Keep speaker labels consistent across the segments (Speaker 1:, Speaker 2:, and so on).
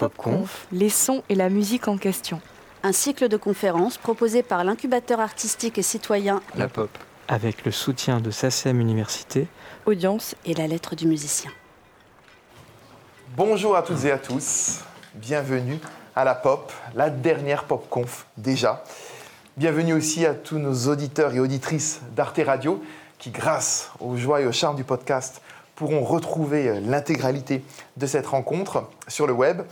Speaker 1: PopConf, les sons et la musique en question.
Speaker 2: Un cycle de conférences proposé par l'incubateur artistique et citoyen
Speaker 3: La Pop.
Speaker 4: Avec le soutien de SACEM Université,
Speaker 1: Audience
Speaker 2: et la lettre du musicien.
Speaker 3: Bonjour à toutes et à tous. Bienvenue à la Pop, la dernière PopConf déjà. Bienvenue aussi à tous nos auditeurs et auditrices d'Arte Radio qui, grâce aux joies et au charme du podcast, pourront retrouver l'intégralité de cette rencontre sur le web.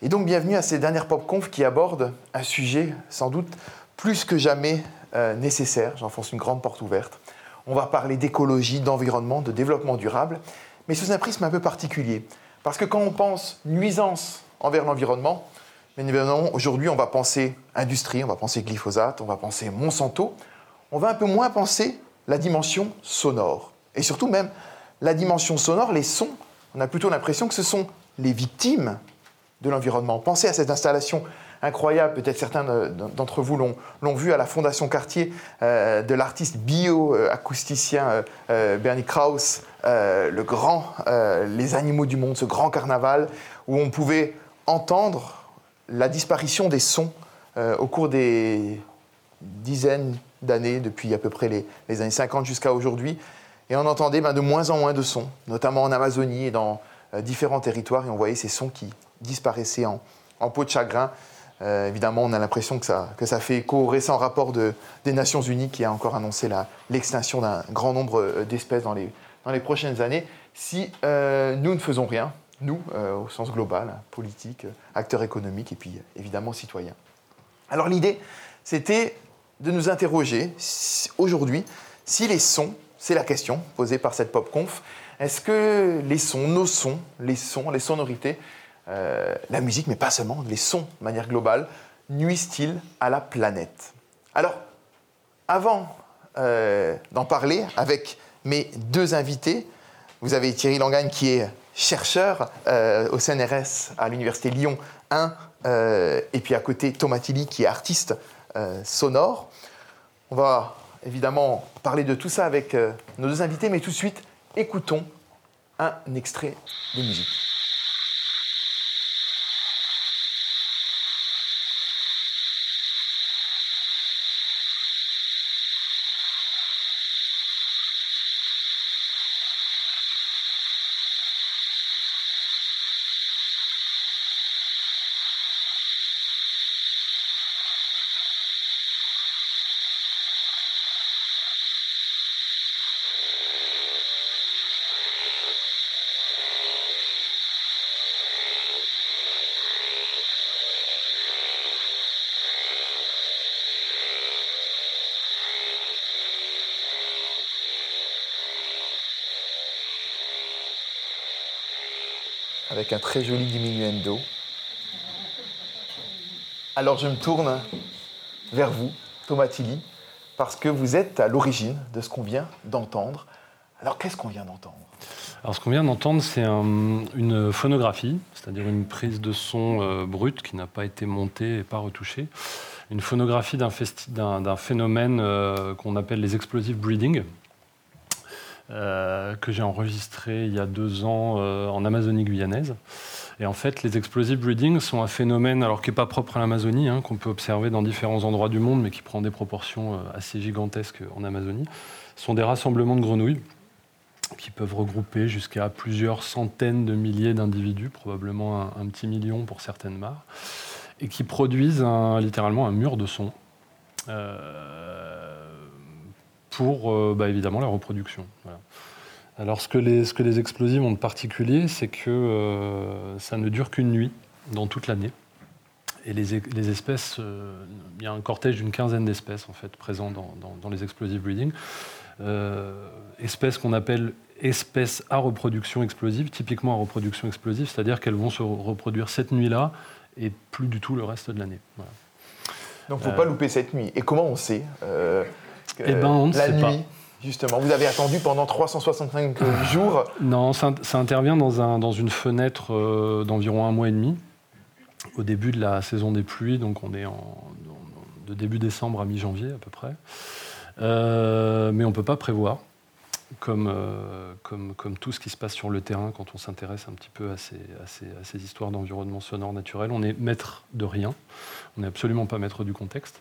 Speaker 3: Et donc bienvenue à ces dernières PopConf qui abordent un sujet sans doute plus que jamais euh, nécessaire. J'enfonce une grande porte ouverte. On va parler d'écologie, d'environnement, de développement durable, mais sous un prisme un peu particulier. Parce que quand on pense nuisance envers l'environnement, évidemment, aujourd'hui, on va penser industrie, on va penser glyphosate, on va penser Monsanto. On va un peu moins penser la dimension sonore. Et surtout même la dimension sonore, les sons. On a plutôt l'impression que ce sont les victimes de l'environnement. Pensez à cette installation incroyable, peut-être certains d'entre vous l'ont vu à la Fondation Cartier, euh, de l'artiste bio-acousticien euh, euh, Bernie Krauss, le grand Les animaux du monde, ce grand carnaval, où on pouvait entendre la disparition des sons au cours des dizaines d'années, depuis à peu près les années 50 jusqu'à aujourd'hui. Et on entendait ben, de moins en moins de sons, notamment en Amazonie et dans différents territoires, et on voyait ces sons qui disparaissaient en, en peau de chagrin. Euh, évidemment, on a l'impression que ça, que ça fait écho au récent rapport de, des Nations Unies qui a encore annoncé l'extinction d'un grand nombre euh, d'espèces dans les, dans les prochaines années. Si euh, nous ne faisons rien, nous, au sens global, politique, acteurs économiques et puis évidemment citoyens. Alors l'idée, c'était de nous interroger aujourd'hui si les sons, c'est la question posée par cette PopConf, est-ce que les sons, nos sons, les sons, les sonorités, euh, la musique, mais pas seulement, les sons de manière globale, nuisent-ils à la planète? Alors, avant euh, d'en parler avec mes deux invités, vous avez Thierry Langagne qui est chercheur euh, au CNRS à l'Université Lyon 1, et puis à côté Thomas Tilly qui est artiste sonore. On va évidemment parler de tout ça avec nos deux invités, mais tout de suite, écoutons un extrait de musique. Avec un très joli diminuendo. Alors je me tourne vers vous, Thomas Tilly, parce que vous êtes à l'origine de ce qu'on vient d'entendre. Alors qu'est-ce qu'on vient d'entendre?
Speaker 5: Alors ce qu'on vient d'entendre, c'est une phonographie, c'est-à-dire une prise de son euh, brute qui n'a pas été montée et pas retouchée. Une phonographie d'un phénomène euh, qu'on appelle les explosive breeding, euh, que j'ai enregistré il y a deux ans euh, en Amazonie guyanaise. Et en fait, les explosive breeding sont un phénomène, alors qui n'est pas propre à l'Amazonie, hein, qu'on peut observer dans différents endroits du monde, mais qui prend des proportions euh, assez gigantesques en Amazonie. Ce sont des rassemblements de grenouilles qui peuvent regrouper jusqu'à plusieurs centaines de milliers d'individus, probablement un, petit million pour certaines mares, et qui produisent littéralement un mur de son pour euh, bah, évidemment la reproduction. Alors ce que, les, ce que les explosives ont de particulier, c'est que euh, ça ne dure qu'une nuit dans toute l'année. Et les, les espèces, euh, il y a un cortège d'une quinzaine d'espèces en fait présents dans, dans, les explosive breeding. espèces qu'on appelle espèces à reproduction explosive, typiquement à reproduction explosive, c'est-à-dire qu'elles vont se reproduire cette nuit-là et plus du tout le reste de l'année.
Speaker 3: Donc il ne faut pas louper cette nuit. Et comment on sait
Speaker 5: eh ben, on ne
Speaker 3: la
Speaker 5: sait
Speaker 3: nuit,
Speaker 5: pas.
Speaker 3: justement. Vous avez attendu pendant 365 jours.
Speaker 5: Non, ça, intervient dans, un, dans une fenêtre euh, d'environ un mois et demi, au début de la saison des pluies, donc on est en, de début décembre à mi-janvier à peu près. Euh, mais on ne peut pas prévoir. comme, euh, comme, comme, tout ce qui se passe sur le terrain quand on s'intéresse un petit peu à ces, à ces, à ces histoires d'environnement sonore naturel. On est maître de rien, on n'est absolument pas maître du contexte.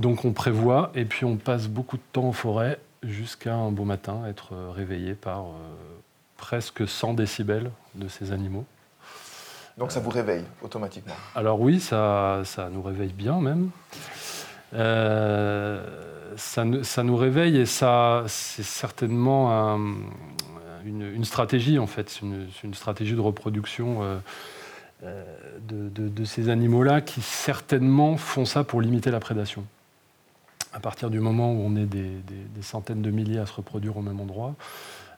Speaker 5: Donc on prévoit et puis on passe beaucoup de temps en forêt jusqu'à un beau matin être réveillé par euh, presque 100 décibels de ces animaux.
Speaker 3: Donc ça vous réveille automatiquement
Speaker 5: Alors oui, ça, ça nous réveille bien même. Euh, ça, ça, nous réveille et ça, c'est certainement un, une, une, stratégie en fait, c'est une, une, stratégie de reproduction euh, de, de, de, ces animaux-là qui certainement font ça pour limiter la prédation. À partir du moment où on est des, des, des centaines de milliers à se reproduire au même endroit,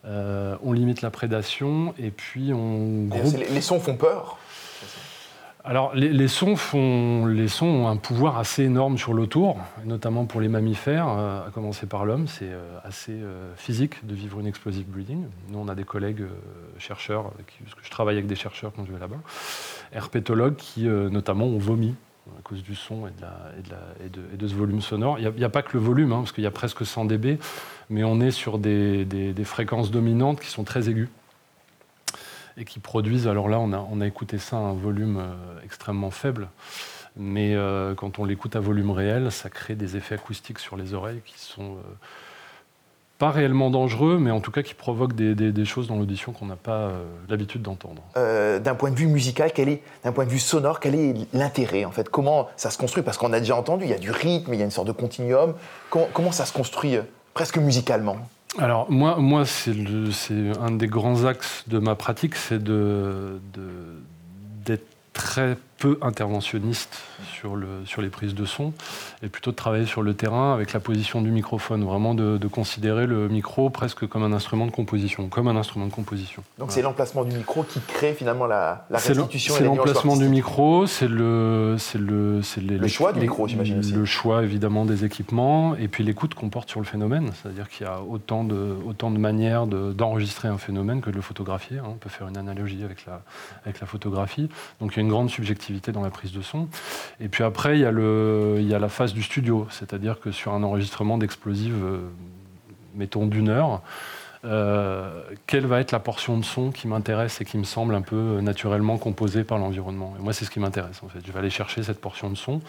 Speaker 5: euh, on limite la prédation et puis on
Speaker 3: groupe... Les, les sons font peur
Speaker 5: alors, les, les, sons font, les sons ont un pouvoir assez énorme sur l'autour, notamment pour les mammifères, euh, à commencer par l'homme. C'est euh, assez euh, physique de vivre une explosive breeding. Nous, on a des collègues chercheurs, qui, parce que je travaille avec des chercheurs quand je vais là-bas, herpétologues qui, notamment, ont vomi à cause du son et de, ce volume sonore. Il n'y a, pas que le volume, hein, parce qu'il y a presque 100 dB, mais on est sur des, fréquences dominantes qui sont très aiguës et qui produisent, alors là on a, on a écouté ça à un volume euh, extrêmement faible, mais euh, quand on l'écoute à volume réel, ça crée des effets acoustiques sur les oreilles qui sont euh, pas réellement dangereux, mais en tout cas qui provoquent des, des, des choses dans l'audition qu'on n'a pas euh, l'habitude d'entendre.
Speaker 3: Euh, d'un point de vue musical, quel est, d'un point de vue sonore, quel est l'intérêt en fait? Comment ça se construit? Parce qu'on a déjà entendu, il y a du rythme, il y a une sorte de continuum. comment, comment ça se construit presque musicalement?
Speaker 5: Alors moi, moi c'est un des grands axes de ma pratique, c'est de, d'être très peu interventionniste sur, le, sur les prises de son et plutôt de travailler sur le terrain avec la position du microphone, vraiment de, de considérer le micro presque comme un instrument de composition, comme un instrument de composition.
Speaker 3: Donc voilà. c'est l'emplacement du micro qui crée finalement la, la restitution.
Speaker 5: C'est l'emplacement du micro, c'est le, c'est le, c'est
Speaker 3: les, le choix du micro, j'imagine aussi.
Speaker 5: Le choix évidemment des équipements et puis l'écoute qu'on porte sur le phénomène, c'est-à-dire qu'il y a autant de, autant de manières d'enregistrer de, un phénomène que de le photographier. Hein. On peut faire une analogie avec la, avec la photographie. Donc il y a une grande subjectivité dans la prise de son. Et puis après, il y a, le, il y a la phase du studio, c'est-à-dire que sur un enregistrement d'explosive, euh, mettons d'une heure, euh, quelle va être la portion de son qui m'intéresse et qui me semble un peu naturellement composée par l'environnement. Et moi, c'est ce qui m'intéresse en fait. Je vais aller chercher cette portion de son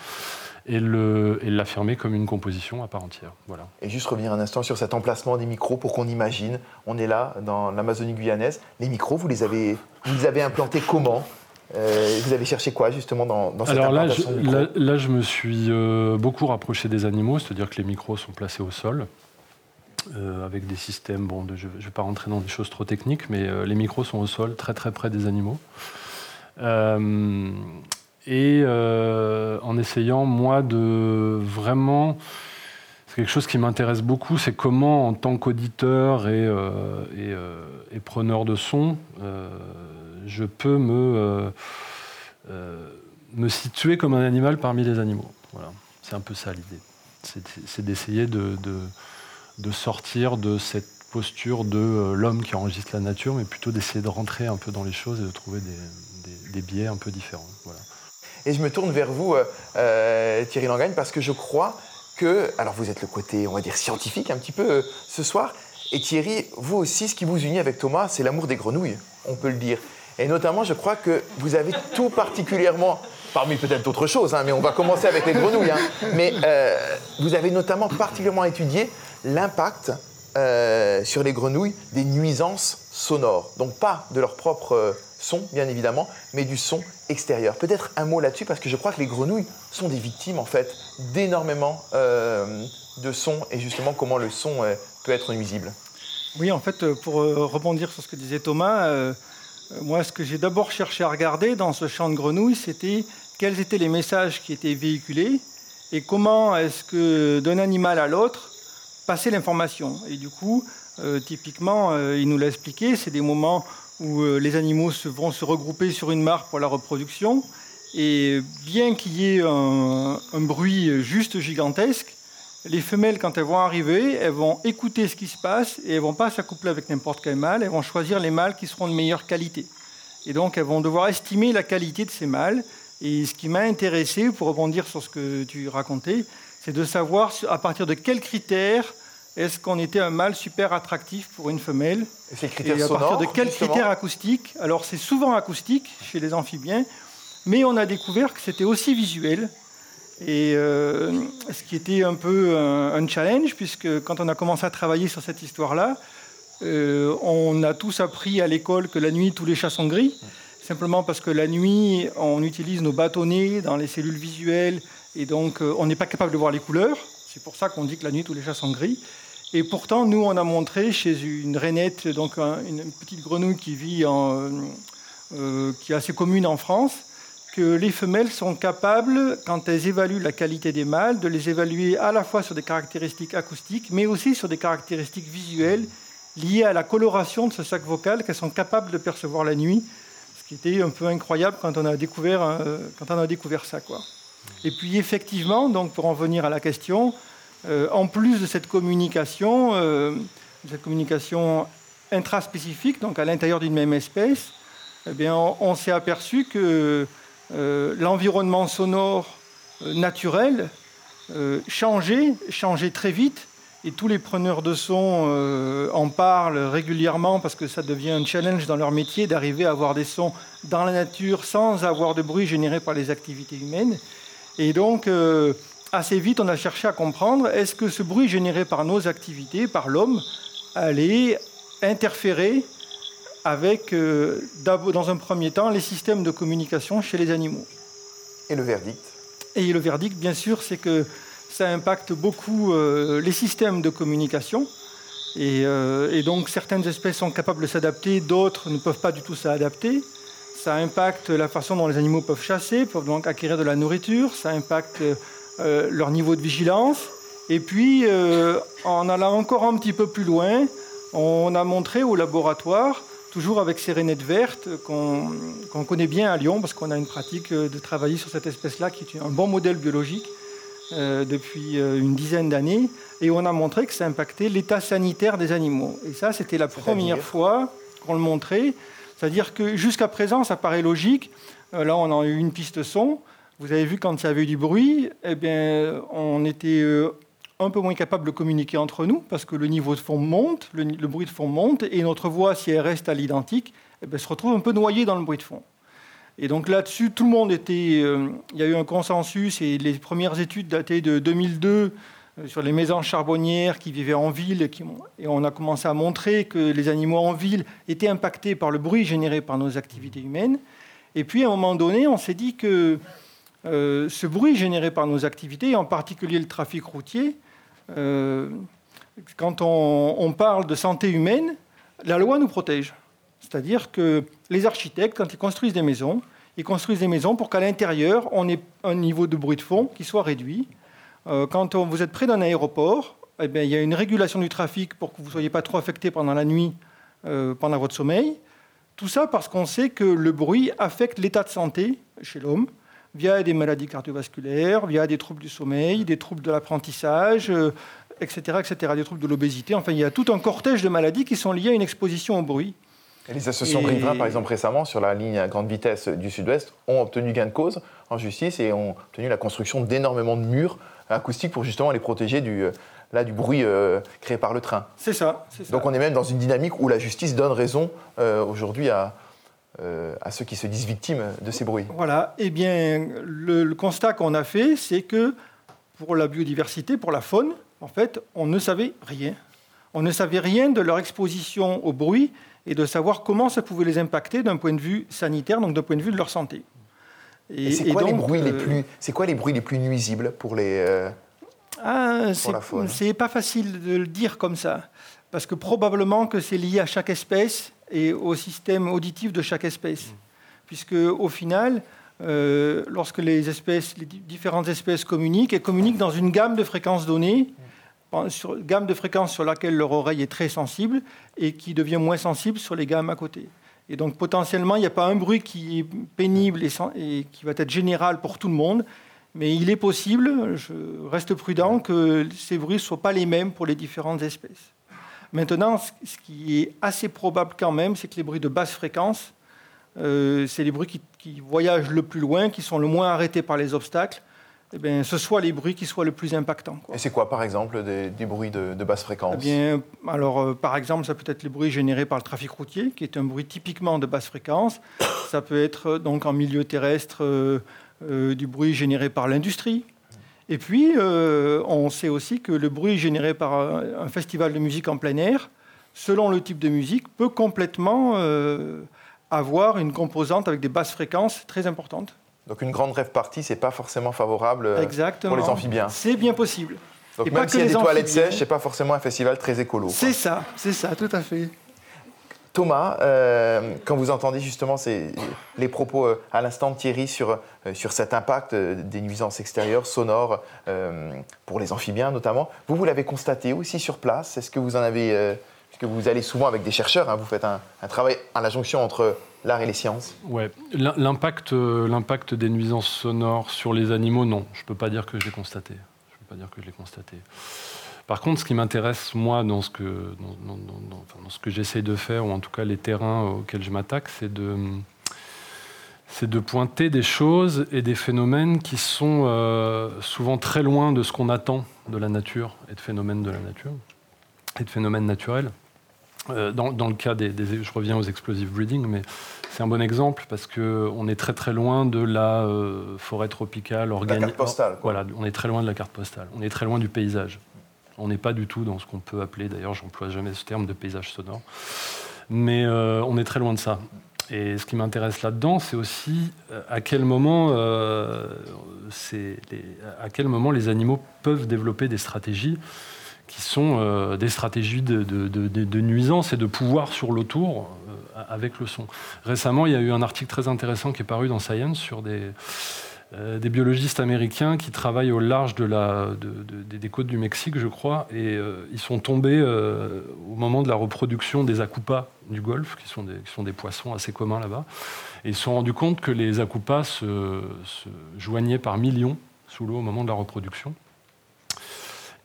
Speaker 5: et l'affirmer comme une composition à part entière. Voilà.
Speaker 3: Et juste revenir un instant sur cet emplacement des micros pour qu'on imagine. On est là dans l'Amazonie guyanaise. Les micros, vous les avez, vous les avez implantés comment? Euh, vous avez cherché quoi justement dans, dans cette
Speaker 5: Alors là je, là, là, je me suis euh, beaucoup rapproché des animaux, c'est-à-dire que les micros sont placés au sol. Euh, avec des systèmes, bon, de, je ne vais pas rentrer dans des choses trop techniques, mais les micros sont au sol, très très près des animaux. Et en essayant, moi, de vraiment... C'est quelque chose qui m'intéresse beaucoup, c'est comment, en tant qu'auditeur et, et, et, preneur de son, je peux me, euh, euh, me situer comme un animal parmi les animaux. Voilà. C'est un peu ça l'idée. C'est d'essayer de, de, de, sortir de cette posture de euh, l'homme qui enregistre la nature, mais plutôt d'essayer de rentrer un peu dans les choses et de trouver des, des, biais un peu différents. Voilà.
Speaker 3: Et je me tourne vers vous, Thierry Langagne, parce que je crois que, alors vous êtes le côté, on va dire, scientifique un petit peu ce soir, et Thierry, vous aussi, ce qui vous unit avec Thomas, c'est l'amour des grenouilles, on peut le dire. Et notamment, je crois que vous avez tout particulièrement, parmi peut-être d'autres choses, hein, mais on va commencer avec les grenouilles, hein, mais euh, vous avez notamment particulièrement étudié l'impact euh, sur les grenouilles des nuisances sonores. Donc pas de leur propre euh, son, bien évidemment, mais du son extérieur. Peut-être un mot là-dessus, parce que je crois que les grenouilles sont des victimes, en fait, d'énormément de sons, et justement comment le son peut être nuisible.
Speaker 6: Oui, en fait, pour rebondir sur ce que disait Thomas, moi, ce que j'ai d'abord cherché à regarder dans ce champ de grenouilles, c'était quels étaient les messages qui étaient véhiculés et comment est-ce que d'un animal à l'autre passait l'information. Et du coup, euh, typiquement, euh, il nous l'a expliqué, c'est des moments où euh, les animaux vont se regrouper sur une mare pour la reproduction. Et bien qu'il y ait un bruit juste gigantesque, les femelles, quand elles vont arriver, elles vont écouter ce qui se passe et elles vont pas s'accoupler avec n'importe quel mâle. Elles vont choisir les mâles qui seront de meilleure qualité. Et donc, elles vont devoir estimer la qualité de ces mâles. Et ce qui m'a intéressé, pour rebondir sur ce que tu racontais, c'est de savoir à partir de quels critères est-ce qu'on était un mâle super attractif pour une femelle
Speaker 3: Et ces critères
Speaker 6: Et à partir
Speaker 3: sonores,
Speaker 6: de quels critères acoustiques? Alors c'est souvent acoustique chez les amphibiens, mais on a découvert que c'était aussi visuel. Et euh, ce qui était un peu un, challenge, puisque quand on a commencé à travailler sur cette histoire-là, euh, on a tous appris à l'école que la nuit, tous les chats sont gris. Simplement parce que la nuit, on utilise nos bâtonnets dans les cellules visuelles et donc euh, on n'est pas capable de voir les couleurs. C'est pour ça qu'on dit que la nuit, tous les chats sont gris. Et pourtant, nous, on a montré chez une rainette, donc un- une petite grenouille qui vit qui est assez commune en France, que les femelles sont capables, quand elles évaluent la qualité des mâles, de les évaluer à la fois sur des caractéristiques acoustiques, mais aussi sur des caractéristiques visuelles liées à la coloration de ce sac vocal qu'elles sont capables de percevoir la nuit, ce qui était un peu incroyable quand on a découvert, euh, quand on a découvert ça. Quoi. Et puis effectivement, donc pour en venir à la question, euh, en plus de cette communication, euh, cette communication intraspécifique, donc à l'intérieur d'une même espèce, eh bien, on, s'est aperçu que l'environnement sonore euh, naturel euh, changeait, changeait très vite. Et tous les preneurs de son euh, en parlent régulièrement parce que ça devient un challenge dans leur métier d'arriver à avoir des sons dans la nature sans avoir de bruit généré par les activités humaines. Et donc, euh, assez vite, on a cherché à comprendre est-ce que ce bruit généré par nos activités, par l'homme, allait interférer avec, euh, dans un premier temps, les systèmes de communication chez les animaux.
Speaker 3: Et le verdict?
Speaker 6: Et le verdict, bien sûr, c'est que ça impacte beaucoup euh, les systèmes de communication. Et, euh, et donc, certaines espèces sont capables de s'adapter, d'autres ne peuvent pas du tout s'adapter. Ça impacte la façon dont les animaux peuvent chasser, peuvent donc acquérir de la nourriture. Ça impacte euh, leur niveau de vigilance. Et puis, euh, en allant encore un petit peu plus loin, on a montré au laboratoire, toujours avec ces rainettes vertes qu'on connaît bien à Lyon, parce qu'on a une pratique euh, de travailler sur cette espèce-là, qui est un bon modèle biologique euh, depuis euh, une dizaine d'années, et on a montré que ça impactait l'état sanitaire des animaux. Et ça, c'était la première fois qu'on le montrait. C'est-à-dire que jusqu'à présent, ça paraît logique. Euh, là, on a eu une piste son. Vous avez vu quand il y avait du bruit, eh bien, on était euh, un peu moins capable de communiquer entre nous parce que le niveau de fond monte, le, bruit de fond monte, et notre voix, si elle reste à l'identique, eh bien, se retrouve un peu noyée dans le bruit de fond. Et donc là-dessus, tout le monde était. euh, il y a eu un consensus et les premières études dataient de 2002 euh, sur les maisons charbonnières qui vivaient en ville. et on a commencé à montrer que les animaux en ville étaient impactés par le bruit généré par nos activités humaines. Et puis à un moment donné, on s'est dit que euh, ce bruit généré par nos activités, en particulier le trafic routier, euh, quand on, parle de santé humaine, la loi nous protège. C'est-à-dire que les architectes, quand ils construisent des maisons, ils construisent des maisons pour qu'à l'intérieur, on ait un niveau de bruit de fond qui soit réduit. Euh, quand vous êtes près d'un aéroport, eh bien, il y a une régulation du trafic pour que vous ne soyez pas trop affecté pendant la nuit, euh, pendant votre sommeil. Tout ça parce qu'on sait que le bruit affecte l'état de santé chez l'homme via des maladies cardiovasculaires, via des troubles du sommeil, des troubles de l'apprentissage, euh, etc., etc., des troubles de l'obésité. Enfin, il y a tout un cortège de maladies qui sont liées à une exposition au bruit.
Speaker 3: Et les associations
Speaker 6: Et-
Speaker 3: par exemple, récemment, sur la ligne à grande vitesse du sud-ouest, ont obtenu gain de cause en justice et ont obtenu la construction d'énormément de murs acoustiques pour justement les protéger du, euh, là, du bruit euh, créé par le train.
Speaker 6: C'est ça.
Speaker 3: Donc on est même dans une dynamique où la justice donne raison euh, aujourd'hui à, euh, à ceux qui se disent victimes de ces bruits.
Speaker 6: Voilà. Eh bien, le, le constat qu'on a fait, c'est que pour la biodiversité, pour la faune, en fait, on ne savait rien. On ne savait rien de leur exposition au bruit et de savoir comment ça pouvait les impacter d'un point de vue sanitaire, donc d'un point de vue de leur santé.
Speaker 3: Et, c'est quoi, les bruits les
Speaker 6: euh,
Speaker 3: plus, c'est quoi les bruits les plus nuisibles pour les... euh,
Speaker 6: Ah, c'est-
Speaker 3: la faune?
Speaker 6: c'est pas facile de le dire comme ça, parce que probablement que c'est lié à chaque espèce et au système auditif de chaque espèce, puisque au final, euh, lorsque les espèces, les di- différentes espèces communiquent, elles communiquent dans une gamme de fréquences données, en- sur, gamme de fréquences sur laquelle leur oreille est très sensible et qui devient moins sensible sur les gammes à côté. Et donc potentiellement, il n'y a pas un bruit qui est pénible et, et qui va être général pour tout le monde, mais il est possible, je reste prudent, que ces bruits ne soient pas les mêmes pour les différentes espèces. Maintenant, ce qui est assez probable quand même, c'est que les bruits de basse fréquence, euh, c'est les bruits qui, qui voyagent le plus loin, qui sont le moins arrêtés par les obstacles. eh bien, ce soit les bruits qui soient le plus impactants.
Speaker 3: Et c'est quoi, par exemple, des, bruits de, basse fréquence?
Speaker 6: Eh bien, alors, euh, par exemple, ça peut être les bruits générés par le trafic routier, qui est un bruit typiquement de basse fréquence. Ça peut être euh, donc en milieu terrestre euh, du bruit généré par l'industrie. Et puis, on sait aussi que le bruit généré par un, festival de musique en plein air, selon le type de musique, peut complètement avoir une composante avec des basses fréquences très importantes.
Speaker 3: Donc une grande rêve partie, c'est pas forcément favorable euh, pour les amphibiens.
Speaker 6: C'est bien possible.
Speaker 3: Donc même s'il y a des toilettes sèches, c'est pas forcément un festival très écolo.
Speaker 6: C'est ça, c'est ça, tout à fait.
Speaker 3: Thomas, euh, quand vous entendez justement les propos euh, à l'instant de Thierry sur, sur cet impact des nuisances extérieures, sonores, pour les amphibiens notamment, vous, vous l'avez constaté aussi sur place? Est-ce que vous en avez puisque vous allez souvent avec des chercheurs, hein, vous faites un, travail à la jonction entre l'art et les sciences?
Speaker 5: Ouais, l'impact, euh, l'impact des nuisances sonores sur les animaux, non, je ne peux pas dire que je l'ai constaté. Je peux pas dire que je l'ai constaté. Par contre, ce qui m'intéresse moi dans ce que dans, ce que j'essaie de faire, ou en tout cas les terrains auxquels je m'attaque, c'est de c'est de pointer des choses et des phénomènes qui sont euh, souvent très loin de ce qu'on attend de la nature et de phénomènes de la nature et de phénomènes naturels. Euh, dans, le cas des, Je reviens aux explosive breeding, mais c'est un bon exemple parce qu'on est très très loin de la euh, forêt tropicale organique.
Speaker 3: La carte postale.
Speaker 5: Voilà, on est très loin de la carte postale. On est très loin du paysage. On n'est pas du tout dans ce qu'on peut appeler, d'ailleurs, j'emploie jamais ce terme de paysage sonore, mais euh, on est très loin de ça. Et ce qui m'intéresse là-dedans, c'est aussi à quel moment, les, à quel moment les animaux peuvent développer des stratégies qui sont euh, des stratégies de, nuisance et de pouvoir sur l'autour euh, avec le son. Récemment, il y a eu un article très intéressant qui est paru dans Science sur des, euh, des biologistes américains qui travaillent au large de la, des côtes du Mexique, je crois, et ils sont tombés au moment de la reproduction des acoupas du Golfe, qui sont des, poissons assez communs là-bas, et ils se sont rendus compte que les acoupas se, joignaient par millions sous l'eau au moment de la reproduction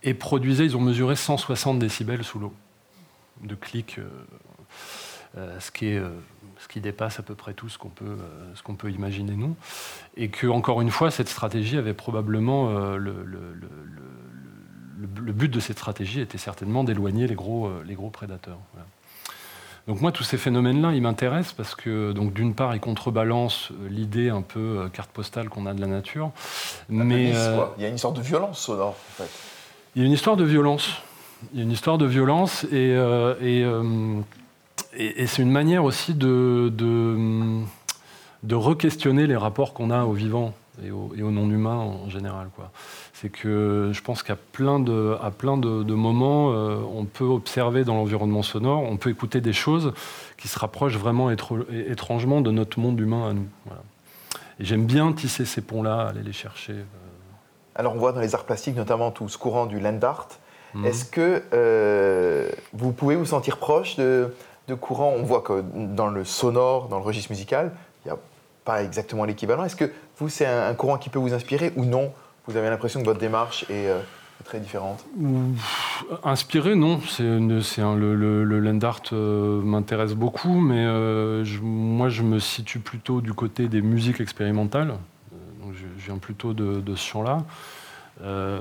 Speaker 5: et produisaient, ils ont mesuré 160 décibels sous l'eau de clics, euh, euh, ce, qui est, euh, ce qui dépasse à peu près tout ce qu'on peut, ce qu'on peut imaginer nous. Et que, encore une fois, cette stratégie avait probablement le, le, le, but de cette stratégie était certainement d'éloigner les gros, les gros prédateurs. Donc moi, tous ces phénomènes-là, ils m'intéressent parce que, donc, d'une part, ils contrebalancent l'idée un peu carte postale qu'on a de la nature.
Speaker 3: mais il y a une sorte de violence sonore, en fait.
Speaker 5: Il y a une histoire de violence. Il y a une histoire de violence et, euh, euh, et, et, c'est une manière aussi de, de, de re-questionner les rapports qu'on a aux vivants et aux, non-humains en général. C'est que je pense qu'à plein de, à plein de, moments, euh, on peut observer dans l'environnement sonore, on peut écouter des choses qui se rapprochent vraiment étrangement de notre monde humain à nous. Et j'aime bien tisser ces ponts-là, aller les chercher.
Speaker 3: Alors on voit dans les arts plastiques notamment tout ce courant du land art. Mhm. Est-ce que euh, vous pouvez vous sentir proche de, de courants On voit que dans le sonore, dans le registre musical, il n'y a pas exactement l'équivalent. Est-ce que vous, c'est un, courant qui peut vous inspirer ou non? Vous avez l'impression que votre démarche est euh, très différente?
Speaker 5: Inspiré, non. C'est, le, land art euh, m'intéresse beaucoup, mais moi, je me situe plutôt du côté des musiques expérimentales je, viens plutôt de, ce champ-là. Euh,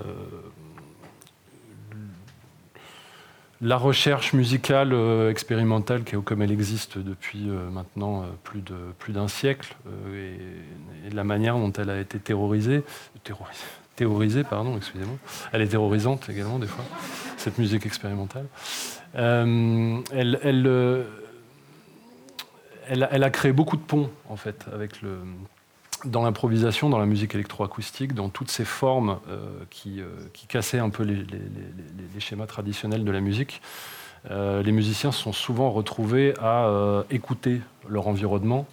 Speaker 5: la recherche musicale euh, expérimentale, comme elle existe depuis euh, maintenant plus, de, plus d'un siècle, et, la manière dont elle a été terrorisée, théorisée, pardon, excusez-moi, elle est terrorisante également des fois, cette musique expérimentale. elle, elle, elle, a créé beaucoup de ponts en fait avec le, dans l'improvisation, dans la musique électroacoustique, dans toutes ces formes euh, qui, euh, qui, cassaient un peu les, schémas traditionnels de la musique, euh, les musiciens sont souvent retrouvés à écouter leur environnement,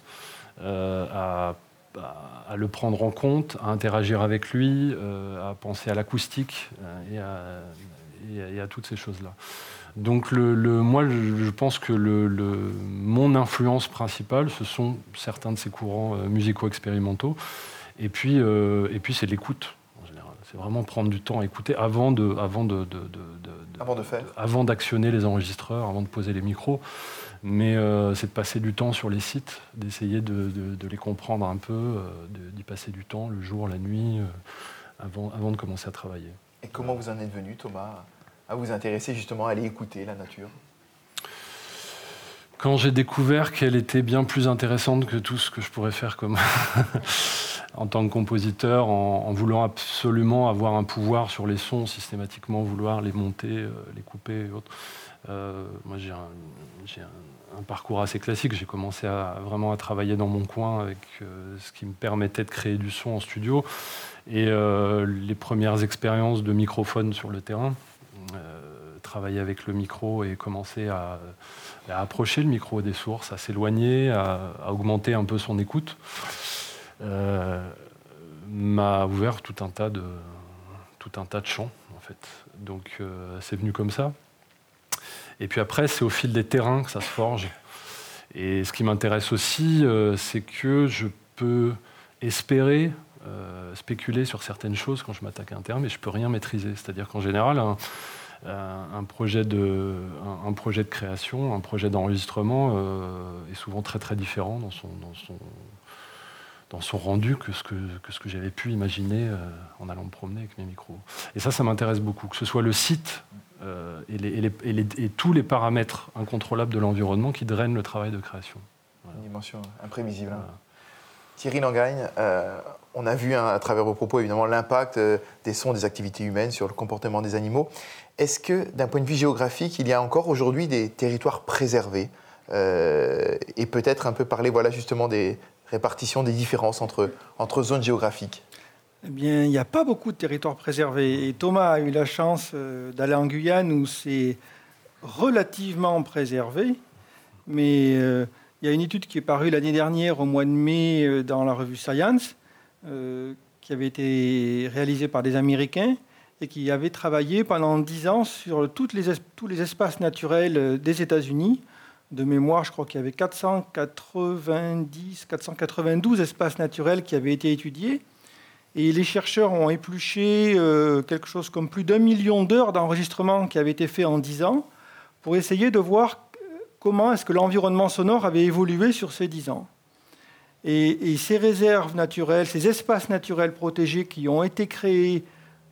Speaker 5: à, le prendre en compte, à interagir avec lui, à penser à l'acoustique et, à toutes ces choses-là. Donc le, moi, je, pense que le, mon influence principale, ce sont certains de ces courants euh, musicaux expérimentaux. Et puis, euh, et puis c'est l'écoute, en général. C'est vraiment prendre du temps à écouter avant de, avant de,
Speaker 3: avant de faire,
Speaker 5: avant d'actionner les enregistreurs, avant de poser les micros. Mais euh, c'est de passer du temps sur les sites, d'essayer de, les comprendre un peu, d'y passer du temps, le jour, la nuit avant, avant de commencer à travailler.
Speaker 3: Et comment vous en êtes venu, Thomas, à vous intéresser justement à aller écouter la nature
Speaker 5: quand j'ai découvert qu'elle était bien plus intéressante que tout ce que je pourrais faire comme en tant que compositeur, en, voulant absolument avoir un pouvoir sur les sons, systématiquement vouloir les monter, euh, les couper et autres. Euh, moi, j'ai un, parcours assez classique. J'ai commencé vraiment à travailler dans mon coin avec euh, ce qui me permettait de créer du son en studio. Et les premières expériences de microphone sur le terrain, travailler avec le micro et commencer à approcher le micro des sources, à s'éloigner, à, augmenter un peu son écoute, euh, m'a ouvert tout un tas de tout un tas champs en fait. Donc euh, c'est venu comme ça. Et puis après, c'est au fil des terrains que ça se forge. Et ce qui m'intéresse aussi, euh, c'est que je peux espérer spéculer sur certaines choses quand je m'attaque à un terme, mais je peux rien maîtriser. C'est-à-dire qu'en général, un, projet de, un, projet de création, un projet d'enregistrement euh, est souvent très très différent dans son, dans son, dans son rendu que ce que, que, ce que j'avais pu imaginer euh, en allant me promener avec mes micros. Et ça, ça m'intéresse beaucoup, que ce soit le site euh, et, les, et, les, et, tous les paramètres incontrôlables de l'environnement qui drainent le travail de création.
Speaker 3: Une dimension imprévisible. Hein. Thierry Langagne, on a vu hein, à travers vos propos évidemment l'impact des sons des activités humaines sur le comportement des animaux. Est-ce que, d'un point de vue géographique, il y a encore aujourd'hui des territoires préservés euh, Et peut-être un peu parler voilà, justement des répartitions, des différences entre, entre zones géographiques?
Speaker 6: Eh bien, il n'y a pas beaucoup de territoires préservés. Et Thomas a eu la chance euh, d'aller en Guyane où c'est relativement préservé. Mais euh, il y a une étude qui est parue l'année dernière, au mois de mai, dans la revue Science, qui avait été réalisée par des Américains et qui avait travaillé pendant dix ans sur les, tous les espaces naturels euh, des États-Unis. De mémoire, je crois qu'il y avait 490, 492 espaces naturels qui avaient été étudiés. Et les chercheurs ont épluché euh, quelque chose comme plus d'un million d'heures d'enregistrement qui avaient été faits en dix ans pour essayer de voir euh, comment est-ce que l'environnement sonore avait évolué sur ces dix ans. Et, ces réserves naturelles, ces espaces naturels protégés qui ont été créés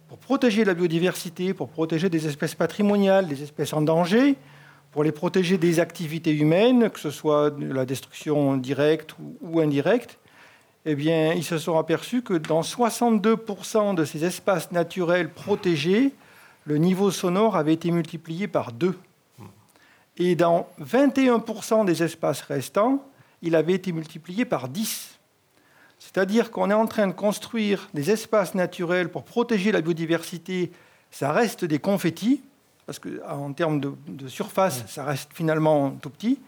Speaker 6: pour protéger la biodiversité, pour protéger des espèces patrimoniales, des espèces en danger, pour les protéger des activités humaines, que ce soit de la destruction directe ou indirecte, eh bien, ils se sont aperçus que dans 62% de ces espaces naturels protégés, le niveau sonore avait été multiplié par deux. Et dans 21% des espaces restants, il avait été multiplié par 10. C'est-à-dire qu'on est en train de construire des espaces naturels pour protéger la biodiversité. Ça reste des confettis, parce qu'en termes de, surface, ça reste finalement tout petit.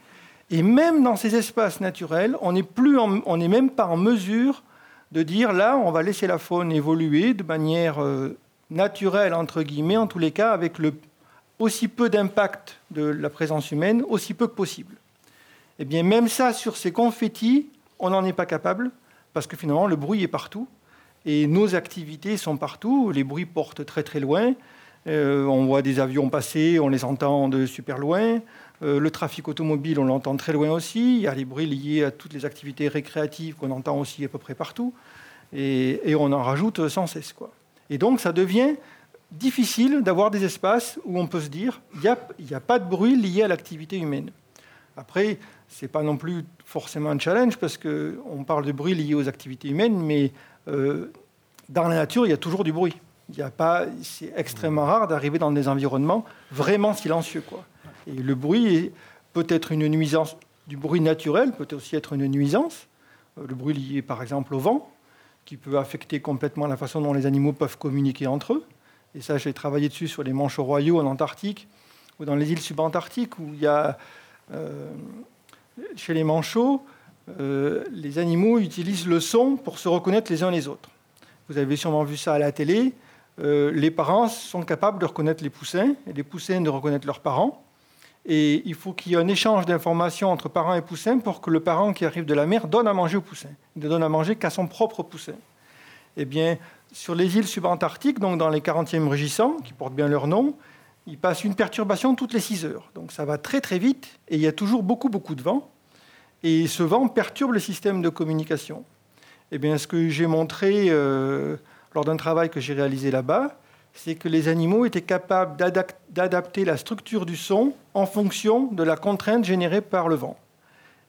Speaker 6: Et même dans ces espaces naturels, on n'est même pas en mesure de dire là, on va laisser la faune évoluer de manière euh, naturelle, entre guillemets, en tous les cas, avec le, aussi peu d'impact de la présence humaine, aussi peu que possible. Eh bien, même ça, sur ces confettis, on n'en est pas capable parce que finalement, le bruit est partout. Et nos activités sont partout. Les bruits portent très très loin. Euh, on voit des avions passer, on les entend de super loin. Euh, le trafic automobile, on l'entend très loin aussi. Il y a les bruits liés à toutes les activités récréatives qu'on entend aussi à peu près partout. Et, on en rajoute sans cesse. Quoi. Et donc, ça devient difficile d'avoir des espaces où on peut se dire il n'y a, a, pas de bruit lié à l'activité humaine. Après, ce n'est pas non plus forcément un challenge parce qu'on parle de bruit lié aux activités humaines, mais euh, dans la nature, il y a toujours du bruit. Il y a pas, c'est extrêmement rare d'arriver dans des environnements vraiment silencieux. Quoi. Et le bruit peut être une nuisance, du bruit naturel peut aussi être une nuisance. Euh, le bruit lié par exemple au vent, qui peut affecter complètement la façon dont les animaux peuvent communiquer entre eux. Et ça, j'ai travaillé dessus sur les manchots royaux en Antarctique ou dans les îles subantarctiques où il y a euh, chez les manchots, euh, les animaux utilisent le son pour se reconnaître les uns les autres. Vous avez sûrement vu ça à la télé. Euh, les parents sont capables de reconnaître les poussins et les poussins de reconnaître leurs parents. Et il faut qu'il y ait un échange d'informations entre parents et poussins pour que le parent qui arrive de la mer donne à manger au poussin. Il ne donne à manger qu'à son propre poussin. Eh bien, sur les îles subantarctiques, donc dans les 40e rugissants, qui portent bien leur nom, il passe une perturbation toutes les 6 heures. Donc ça va très très vite et il y a toujours beaucoup beaucoup de vent. Et ce vent perturbe le système de communication. Eh bien, ce que j'ai montré euh, lors d'un travail que j'ai réalisé là-bas, c'est que les animaux étaient capables d'adapter la structure du son en fonction de la contrainte générée par le vent.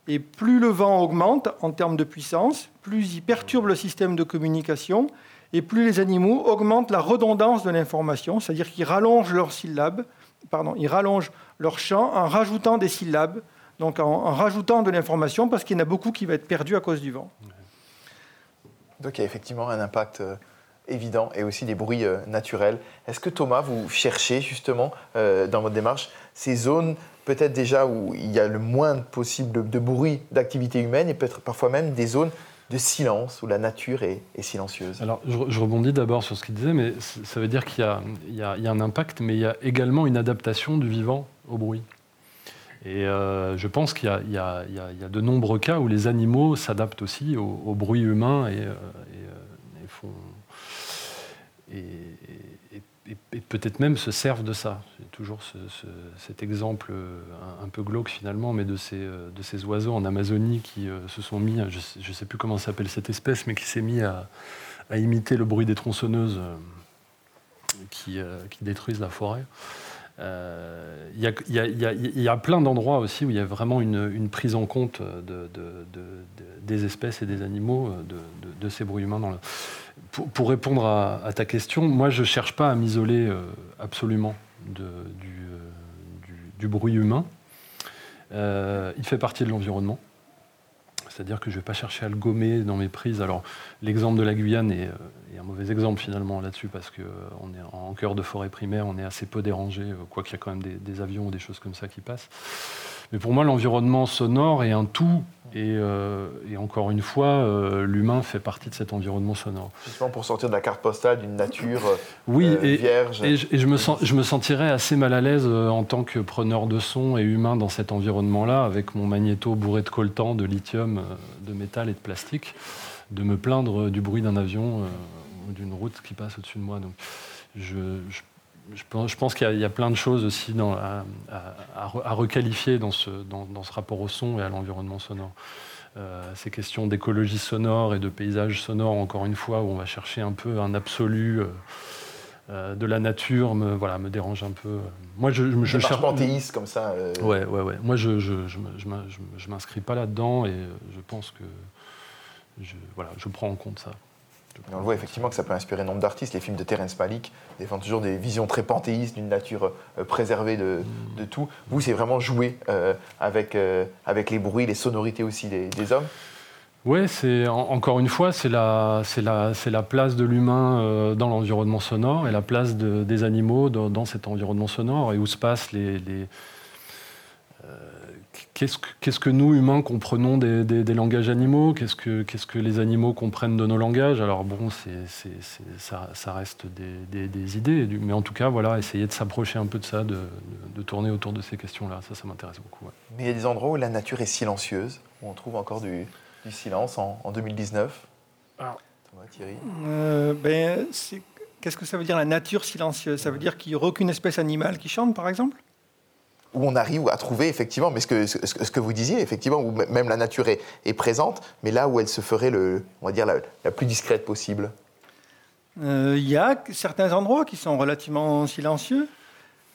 Speaker 6: Et plus le vent augmente en termes de puissance, plus il perturbe le système de communication, et plus les animaux augmentent la redondance de l'information, c'est-à-dire qu'ils rallongent leurs syllabes, pardon, ils rallongent leur chant en rajoutant des syllabes, donc en, en rajoutant de l'information, parce qu'il y en a beaucoup qui va être perdu à cause du vent.
Speaker 3: Donc il y a effectivement un impact euh, évident et aussi des bruits euh, naturels. Est-ce que Thomas, vous cherchez justement euh, dans votre démarche ces zones peut-être déjà où il y a le moins possible de bruit d'activité humaine et peut-être parfois même des zones de silence où la nature est, silencieuse
Speaker 5: Alors je, rebondis d'abord sur ce qu'il disait, mais ça veut dire qu'il y, a un impact, mais il y a également une adaptation du vivant au bruit. Et je pense qu'il y, a de nombreux cas où les animaux s'adaptent aussi au, bruit humain et, et font, et, peut-être même se servent de ça. C'est toujours cet exemple euh, un, peu glauque finalement, mais de ces, euh, oiseaux en Amazonie qui euh, se sont mis, je ne sais, plus comment s'appelle cette espèce, mais qui s'est mis à, imiter le bruit des tronçonneuses qui, détruisent la forêt. Il y, a plein d'endroits aussi où il y a vraiment une, prise en compte de, des espèces et des animaux, de, ces bruits humains dans le pour, répondre à, ta question, moi je ne cherche pas à m'isoler euh, absolument euh, du, bruit humain. Euh, il fait partie de l'environnement. C'est-à-dire que je ne vais pas chercher à le gommer dans mes prises. Alors, l'exemple de la Guyane est, un mauvais exemple finalement là-dessus, parce qu'on est en cœur de forêt primaire, on est assez peu dérangé, quoi qu'il y a quand même des, avions ou des choses comme ça qui passent. Mais pour moi, l'environnement sonore est un tout euh, et, encore une fois, euh, l'humain fait partie de cet environnement sonore.
Speaker 3: Justement pour sortir de la carte postale d'une nature euh, oui, et, vierge.
Speaker 5: Et, je, je, me sens, je me sentirais assez mal à l'aise en tant que preneur de son et humain dans cet environnement-là, avec mon magnéto bourré de coltan, de lithium, de métal et de plastique, de me plaindre du bruit d'un avion ou d'une route qui passe au-dessus de moi. Donc, je, je pense qu'il y, a plein de choses aussi dans, à, à, requalifier dans ce, dans, ce, rapport au son et à l'environnement sonore. Euh, ces questions d'écologie sonore et de paysage sonore, encore une fois, où on va chercher un peu un absolu euh, euh, de la nature, me, voilà, me dérange un peu.
Speaker 3: Moi, je, je, je cherche panthéiste comme ça.
Speaker 5: Ouais, ouais, ouais. Moi, je je m'inscris pas là-dedans et je pense que je, voilà, je prends en compte ça
Speaker 3: on voit effectivement que ça peut inspirer nombre d'artistes. Les films de Terence Malick défendent toujours des visions très panthéistes d'une nature euh, préservée de, tout. Vous, c'est vraiment jouer euh, avec, euh, avec les bruits, les sonorités aussi des, hommes
Speaker 5: oui, c'est encore une fois, c'est la, la, la, place de l'humain dans l'environnement sonore et la place des animaux dans, cet environnement sonore et où se passent les, Qu'est-ce que, nous, humains, comprenons des, langages animaux? Qu'est-ce que, que, les animaux comprennent de nos langages? Alors bon, ça, reste des, idées, mais en tout cas, voilà, essayer de s'approcher un peu de ça, de, tourner autour de ces questions-là, ça, ça m'intéresse beaucoup.
Speaker 3: Mais il y a des endroits où la nature est silencieuse, où on trouve encore du, silence en, 2019.
Speaker 6: Alors, Thierry. euh, ben, Qu'est-ce que ça veut dire la nature silencieuse? Ça veut dire qu'il n'y aura aucune espèce animale qui chante, par exemple?
Speaker 3: Où on arrive à trouver effectivement, mais ce que, ce, que vous disiez, effectivement, où même la nature est, présente, mais là où elle se ferait, le, on va dire, la, plus discrète possible
Speaker 6: euh, Il y a certains endroits qui sont relativement silencieux.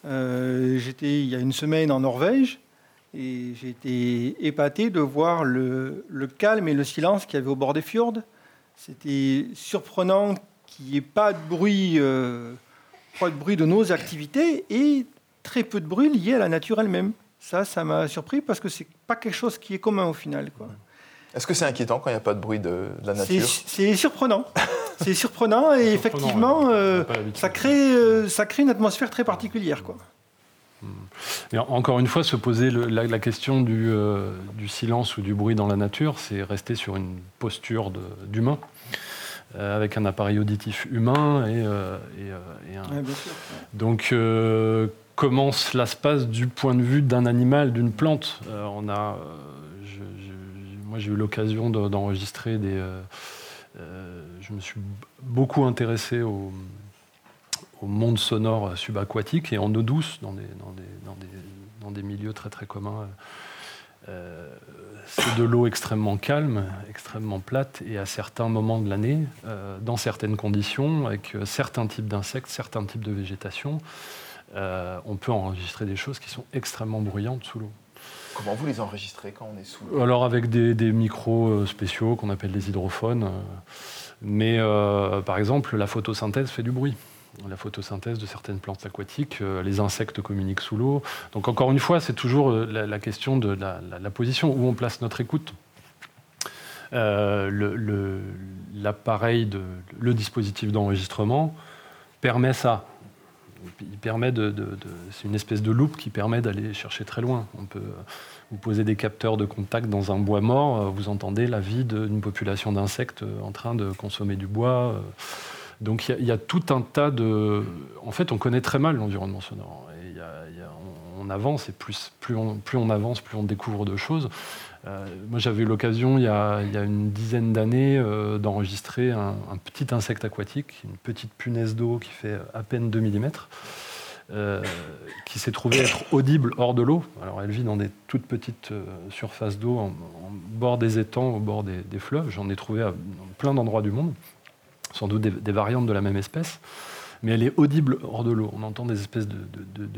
Speaker 6: Euh, j'étais il y a une semaine en Norvège et j'ai été épaté de voir le, calme et le silence qu'il y avait au bord des fjords. C'était surprenant qu'il n'y ait pas de bruit, euh, pas de bruit de nos activités et très peu de bruit lié à la nature elle-même. Ça, ça m'a surpris parce que c'est pas quelque chose qui est commun au final.
Speaker 3: Est-ce que c'est inquiétant quand il n'y a pas de bruit de, la nature?
Speaker 6: C'est surprenant. c'est surprenant et effectivement, euh, ça, crée, euh, ça crée une atmosphère très particulière. Quoi.
Speaker 5: Et encore une fois, se poser la, question du, euh, du, silence ou du bruit dans la nature, c'est rester sur une posture d'humain. avec un appareil auditif humain et, et, un... Donc comment cela se passe du point de vue d'un animal, d'une plante. Euh, euh, moi, j'ai eu l'occasion d'enregistrer des. Euh, je me suis beaucoup intéressé au, monde sonore subaquatique et en eau douce, dans des milieux très très communs. c'est de l'eau extrêmement calme, extrêmement plate, et à certains moments de l'année, dans certaines conditions, avec certains types d'insectes, certains types de végétation, on peut enregistrer des choses qui sont extrêmement bruyantes sous l'eau.
Speaker 3: Comment vous les enregistrez quand on est sous l'eau?
Speaker 5: Alors avec des, micros spéciaux qu'on appelle des hydrophones. Mais par exemple, la photosynthèse fait du bruit la photosynthèse de certaines plantes aquatiques, euh, les insectes communiquent sous l'eau. Donc encore une fois, c'est toujours euh, la, question de la, position où on place notre écoute. Euh, l'appareil, le, dispositif d'enregistrement permet ça. Il permet de, c'est une espèce de loupe qui permet d'aller chercher très loin. On peut vous poser des capteurs de contact dans un bois mort, vous entendez la vie d'une population d'insectes en train de consommer du bois. Donc il y, a tout un tas de... En fait, on connaît très mal l'environnement sonore. On, avance, et plus, plus, on, plus, on, avance, plus on découvre de choses. Euh, moi, j'avais eu l'occasion, il, y a une dizaine d'années, euh, d'enregistrer un, petit insecte aquatique, une petite punaise d'eau qui fait à peine 2 mm, euh, qui s'est trouvé être audible hors de l'eau. Alors, elle vit dans des toutes petites surfaces d'eau, en, bord des étangs, au bord des, fleuves. J'en ai trouvé à plein d'endroits du monde sans doute des, variantes de la même espèce, mais elle est audible hors de l'eau. On entend des espèces de,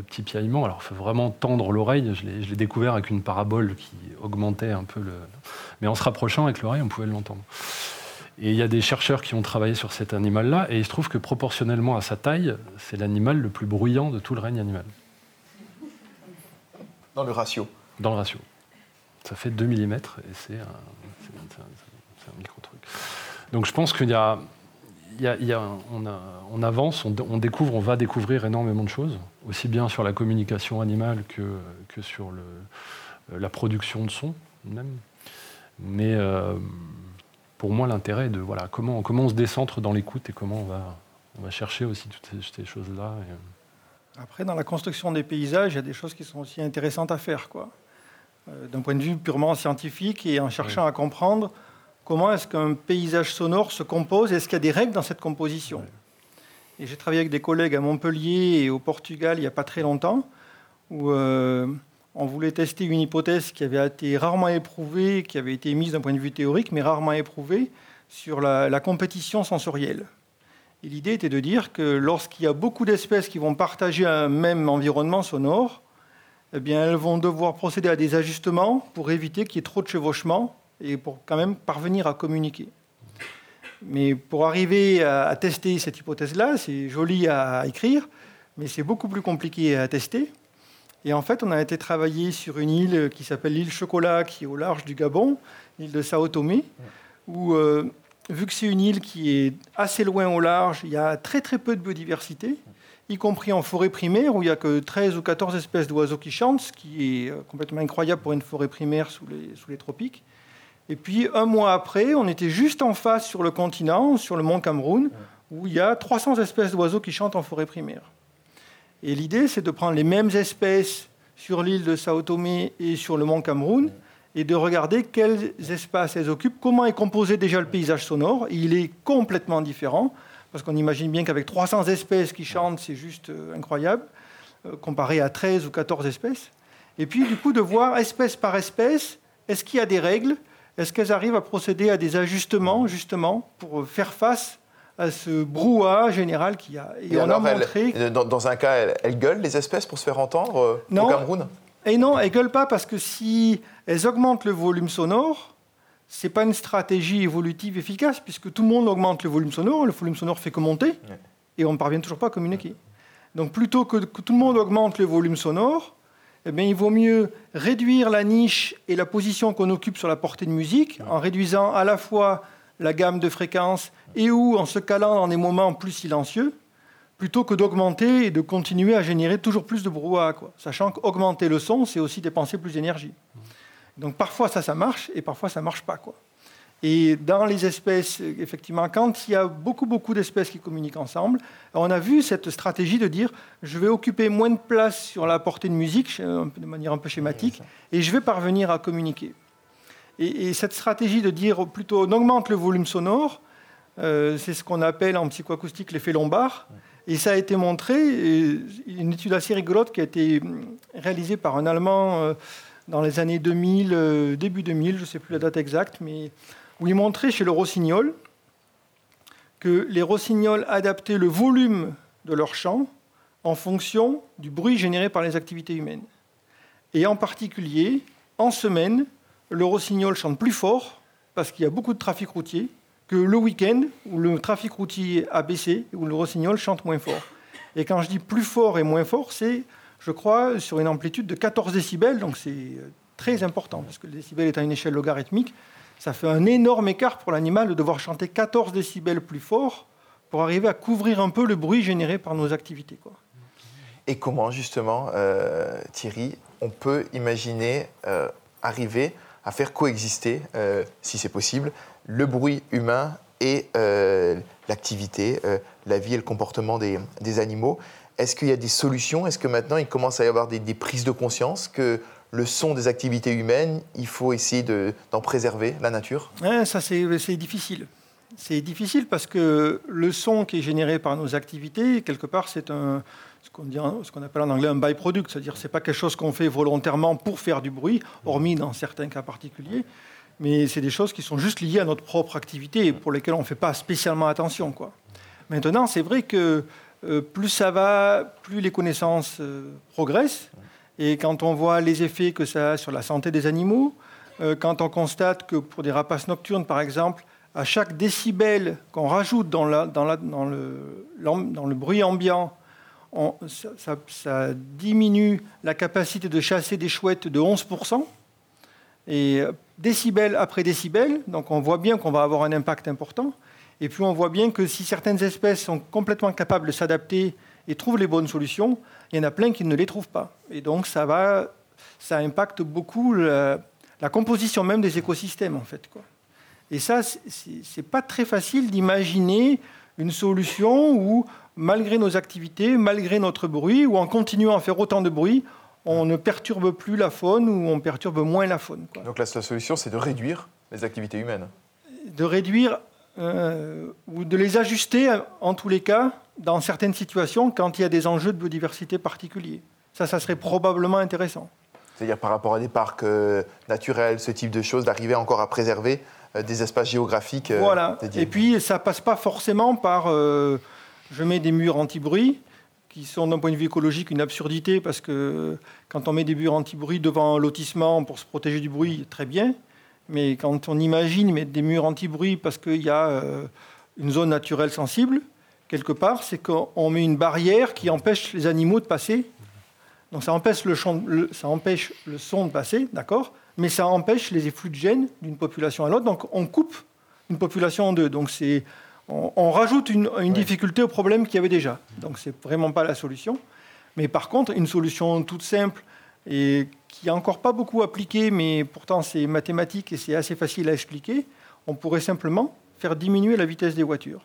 Speaker 5: petits piaillements. Alors, il faut vraiment tendre l'oreille. Je l'ai découvert avec une parabole qui augmentait un peu le. Mais en se rapprochant avec l'oreille, on pouvait l'entendre. Et il y a des chercheurs qui ont travaillé sur cet animal-là, et il se trouve que proportionnellement à sa taille, c'est l'animal le plus bruyant de tout le règne animal.
Speaker 3: Dans le ratio
Speaker 5: Dans le ratio. Ça fait 2 mm, et c'est un, un micro-truc. Donc je pense qu'il y a on, avance, on, découvre, on va découvrir énormément de choses, aussi bien sur la communication animale que, sur la production de son même. Mais euh, pour moi, l'intérêt de voilà, comment, comment on se décentre dans l'écoute et comment on va, on va chercher aussi toutes ces, choses-là. Euh.
Speaker 6: Après, dans la construction des paysages, il y a des choses qui sont aussi intéressantes à faire. Euh, d'un point de vue purement scientifique et en cherchant à comprendre comment est-ce qu'un paysage sonore se compose Est-ce qu'il y a des règles dans cette composition Et j'ai travaillé avec des collègues à Montpellier et au Portugal il n'y a pas très longtemps, où euh, on voulait tester une hypothèse qui avait été rarement éprouvée, qui avait été émise d'un point de vue théorique, mais rarement éprouvée, sur la, compétition sensorielle. Et l'idée était de dire que lorsqu'il y a beaucoup d'espèces qui vont partager un même environnement sonore, eh bien, elles vont devoir procéder à des ajustements pour éviter qu'il y ait trop de chevauchements et pour quand même parvenir à communiquer. Mais pour arriver à, tester cette hypothèse-là, c'est joli à écrire, mais c'est beaucoup plus compliqué à tester. Et en fait, on a été travailler sur une île qui s'appelle l'île Chocolat, qui est au large du Gabon, l'île de Sao Tomé, où, euh, vu que c'est une île qui est assez loin au large, il y a très très peu de biodiversité, y compris en forêt primaire, où il n'y a que 13 ou 14 espèces d'oiseaux qui chantent, ce qui est euh, complètement incroyable pour une forêt primaire sous les, sous les tropiques. Et puis un mois après, on était juste en face sur le continent, sur le mont Cameroun, où il y a 300 espèces d'oiseaux qui chantent en forêt primaire. Et l'idée, c'est de prendre les mêmes espèces sur l'île de Sao Tomé et sur le mont Cameroun et de regarder quels espaces elles occupent, comment est composé déjà le paysage sonore. il est complètement différent, parce qu'on imagine bien qu'avec 300 espèces qui chantent, c'est juste euh, incroyable, euh, comparé à 13 ou 14 espèces. Et puis, du coup, de voir espèce par espèce, est-ce qu'il y a des règles est-ce qu'elles arrivent à procéder à des ajustements, justement, pour faire face à ce brouhaha général qu'il y a
Speaker 3: Et, on a montré... dans, un cas, elles, gueulent, les espèces, pour se faire entendre euh,
Speaker 6: non,
Speaker 3: au Cameroun?
Speaker 6: Et non, elles gueulent pas, parce que si elles augmentent le volume sonore, ce n'est pas une stratégie évolutive efficace, puisque tout le monde augmente le volume sonore, le volume sonore fait que monter, et on ne parvient toujours pas à communiquer. Donc plutôt que, que tout le monde augmente le volume sonore, eh il vaut mieux réduire la niche et la position qu'on occupe sur la portée de musique en réduisant à la fois la gamme de fréquences et ou en se calant dans des moments plus silencieux, plutôt que d'augmenter et de continuer à générer toujours plus de brouhaha. Sachant qu'augmenter le son, c'est aussi dépenser plus d'énergie. Donc parfois ça, ça marche et parfois ça ne marche pas. Et dans les espèces, effectivement, quand il y a beaucoup, beaucoup d'espèces qui communiquent ensemble, on a vu cette stratégie de dire je vais occuper moins de place sur la portée de musique, de manière un peu schématique, et je vais parvenir à communiquer. Et, cette stratégie de dire plutôt on augmente le volume sonore, euh, c'est ce qu'on appelle en psychoacoustique l'effet lombard. Et ça a été montré, une étude assez rigolote qui a été réalisée par un Allemand. Euh, dans les années 2000, euh, début 2000, je ne sais plus la date exacte, mais où il montrait chez le rossignol que les rossignols adaptaient le volume de leur chant en fonction du bruit généré par les activités humaines. Et en particulier, en semaine, le rossignol chante plus fort parce qu'il y a beaucoup de trafic routier que le week-end où le trafic routier a baissé où le rossignol chante moins fort. Et quand je dis plus fort et moins fort, c'est, je crois, sur une amplitude de 14 décibels, donc c'est euh, très important parce que le décibel est à une échelle logarithmique. Ça fait un énorme écart pour l'animal de devoir chanter 14 décibels plus fort pour arriver à couvrir un peu le bruit généré par nos activités. Quoi.
Speaker 3: Et comment, justement, euh, Thierry, on peut imaginer euh, arriver à faire coexister, euh, si c'est possible, le bruit humain et l'activité, la vie et le comportement des, animaux? Est-ce qu'il y a des solutions? Est-ce que maintenant, il commence à y avoir des, prises de conscience que le son des activités humaines, il faut essayer d'en préserver la nature
Speaker 6: Ça, c'est difficile. C'est difficile parce que le son qui est généré par nos activités, quelque part, c'est un, ce qu'on appelle en anglais un byproduct, c'est-à-dire c'est pas quelque chose qu'on fait volontairement pour faire du bruit, hormis dans certains cas particuliers, mais c'est des choses qui sont juste liées à notre propre activité et pour lesquelles on ne fait pas spécialement attention. Maintenant, c'est vrai que euh, plus ça va, plus les connaissances euh, progressent, et quand on voit les effets que ça a sur la santé des animaux, euh, quand on constate que pour des rapaces nocturnes, par exemple, à chaque décibel qu'on rajoute dans, le, bruit ambiant, ça, diminue la capacité de chasser des chouettes de 11%. Et euh, décibel après décibel, donc on voit bien qu'on va avoir un impact important. Et puis on voit bien que si certaines espèces sont complètement capables de s'adapter et trouvent les bonnes solutions, il y en a plein qui ne les trouvent pas. Et donc ça, va, ça impacte beaucoup la, composition même des écosystèmes, en fait. Quoi. Et ça, c'est pas très facile d'imaginer une solution où malgré nos activités, malgré notre bruit, ou en continuant à faire autant de bruit, on ne perturbe plus la faune ou on perturbe moins la faune.
Speaker 3: Donc la solution, c'est de réduire les activités humaines
Speaker 6: De réduire euh, ou de les ajuster, en tous les cas, dans certaines situations, quand il y a des enjeux de biodiversité particuliers. Ça, ça serait probablement intéressant.
Speaker 3: C'est-à-dire par rapport à des parcs euh, naturels, ce type de choses, d'arriver encore à préserver euh, des espaces géographiques.
Speaker 6: voilà. Et puis, ça passe pas forcément par je mets des murs anti-bruit qui sont d'un point de vue écologique une absurdité parce que quand on met des murs anti-bruit devant un lotissement pour se protéger du bruit, très bien. Mais quand on imagine mettre des murs anti-bruit parce qu'il y a euh, une zone naturelle sensible, quelque part, c'est qu'on met une barrière qui empêche les animaux de passer. Donc ça empêche le, ça empêche le son de passer, d'accord? Mais ça empêche les effluves de gènes d'une population à l'autre. Donc on coupe une population en deux. Donc c'est on, rajoute une, difficulté au problème qu'il y avait déjà. Donc ce n'est vraiment pas la solution. Mais par contre, une solution toute simple et qui n'est encore pas beaucoup appliquée, mais pourtant c'est mathématique et c'est assez facile à expliquer, on pourrait simplement faire diminuer la vitesse des voitures.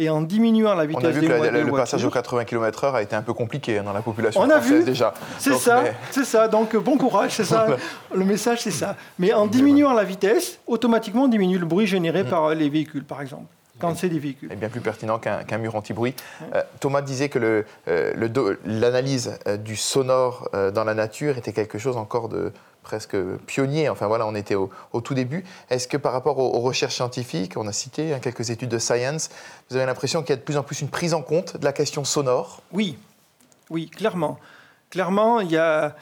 Speaker 6: Et en diminuant la vitesse des. On a vu
Speaker 3: que le passage aux 80 km/h a été un peu compliqué hein, dans la population on a vu, déjà.
Speaker 6: C'est ça, c'est ça. Donc bon courage, c'est ça. le message, c'est ça. Mais en diminuant la vitesse, automatiquement, on diminue le bruit généré mm. par les véhicules, par exemple quand c'est des véhicules.
Speaker 3: Et bien plus pertinent qu'un mur anti-bruit. Euh, Thomas disait que euh, l'analyse euh, du sonore dans la nature était quelque chose encore de presque pionnier. Enfin voilà, on était au, tout début. Est-ce que par rapport aux, recherches scientifiques, on a cité hein, quelques études de science, vous avez l'impression qu'il y a de plus en plus une prise en compte de la question sonore?
Speaker 6: Oui, oui, clairement. Clairement, il y a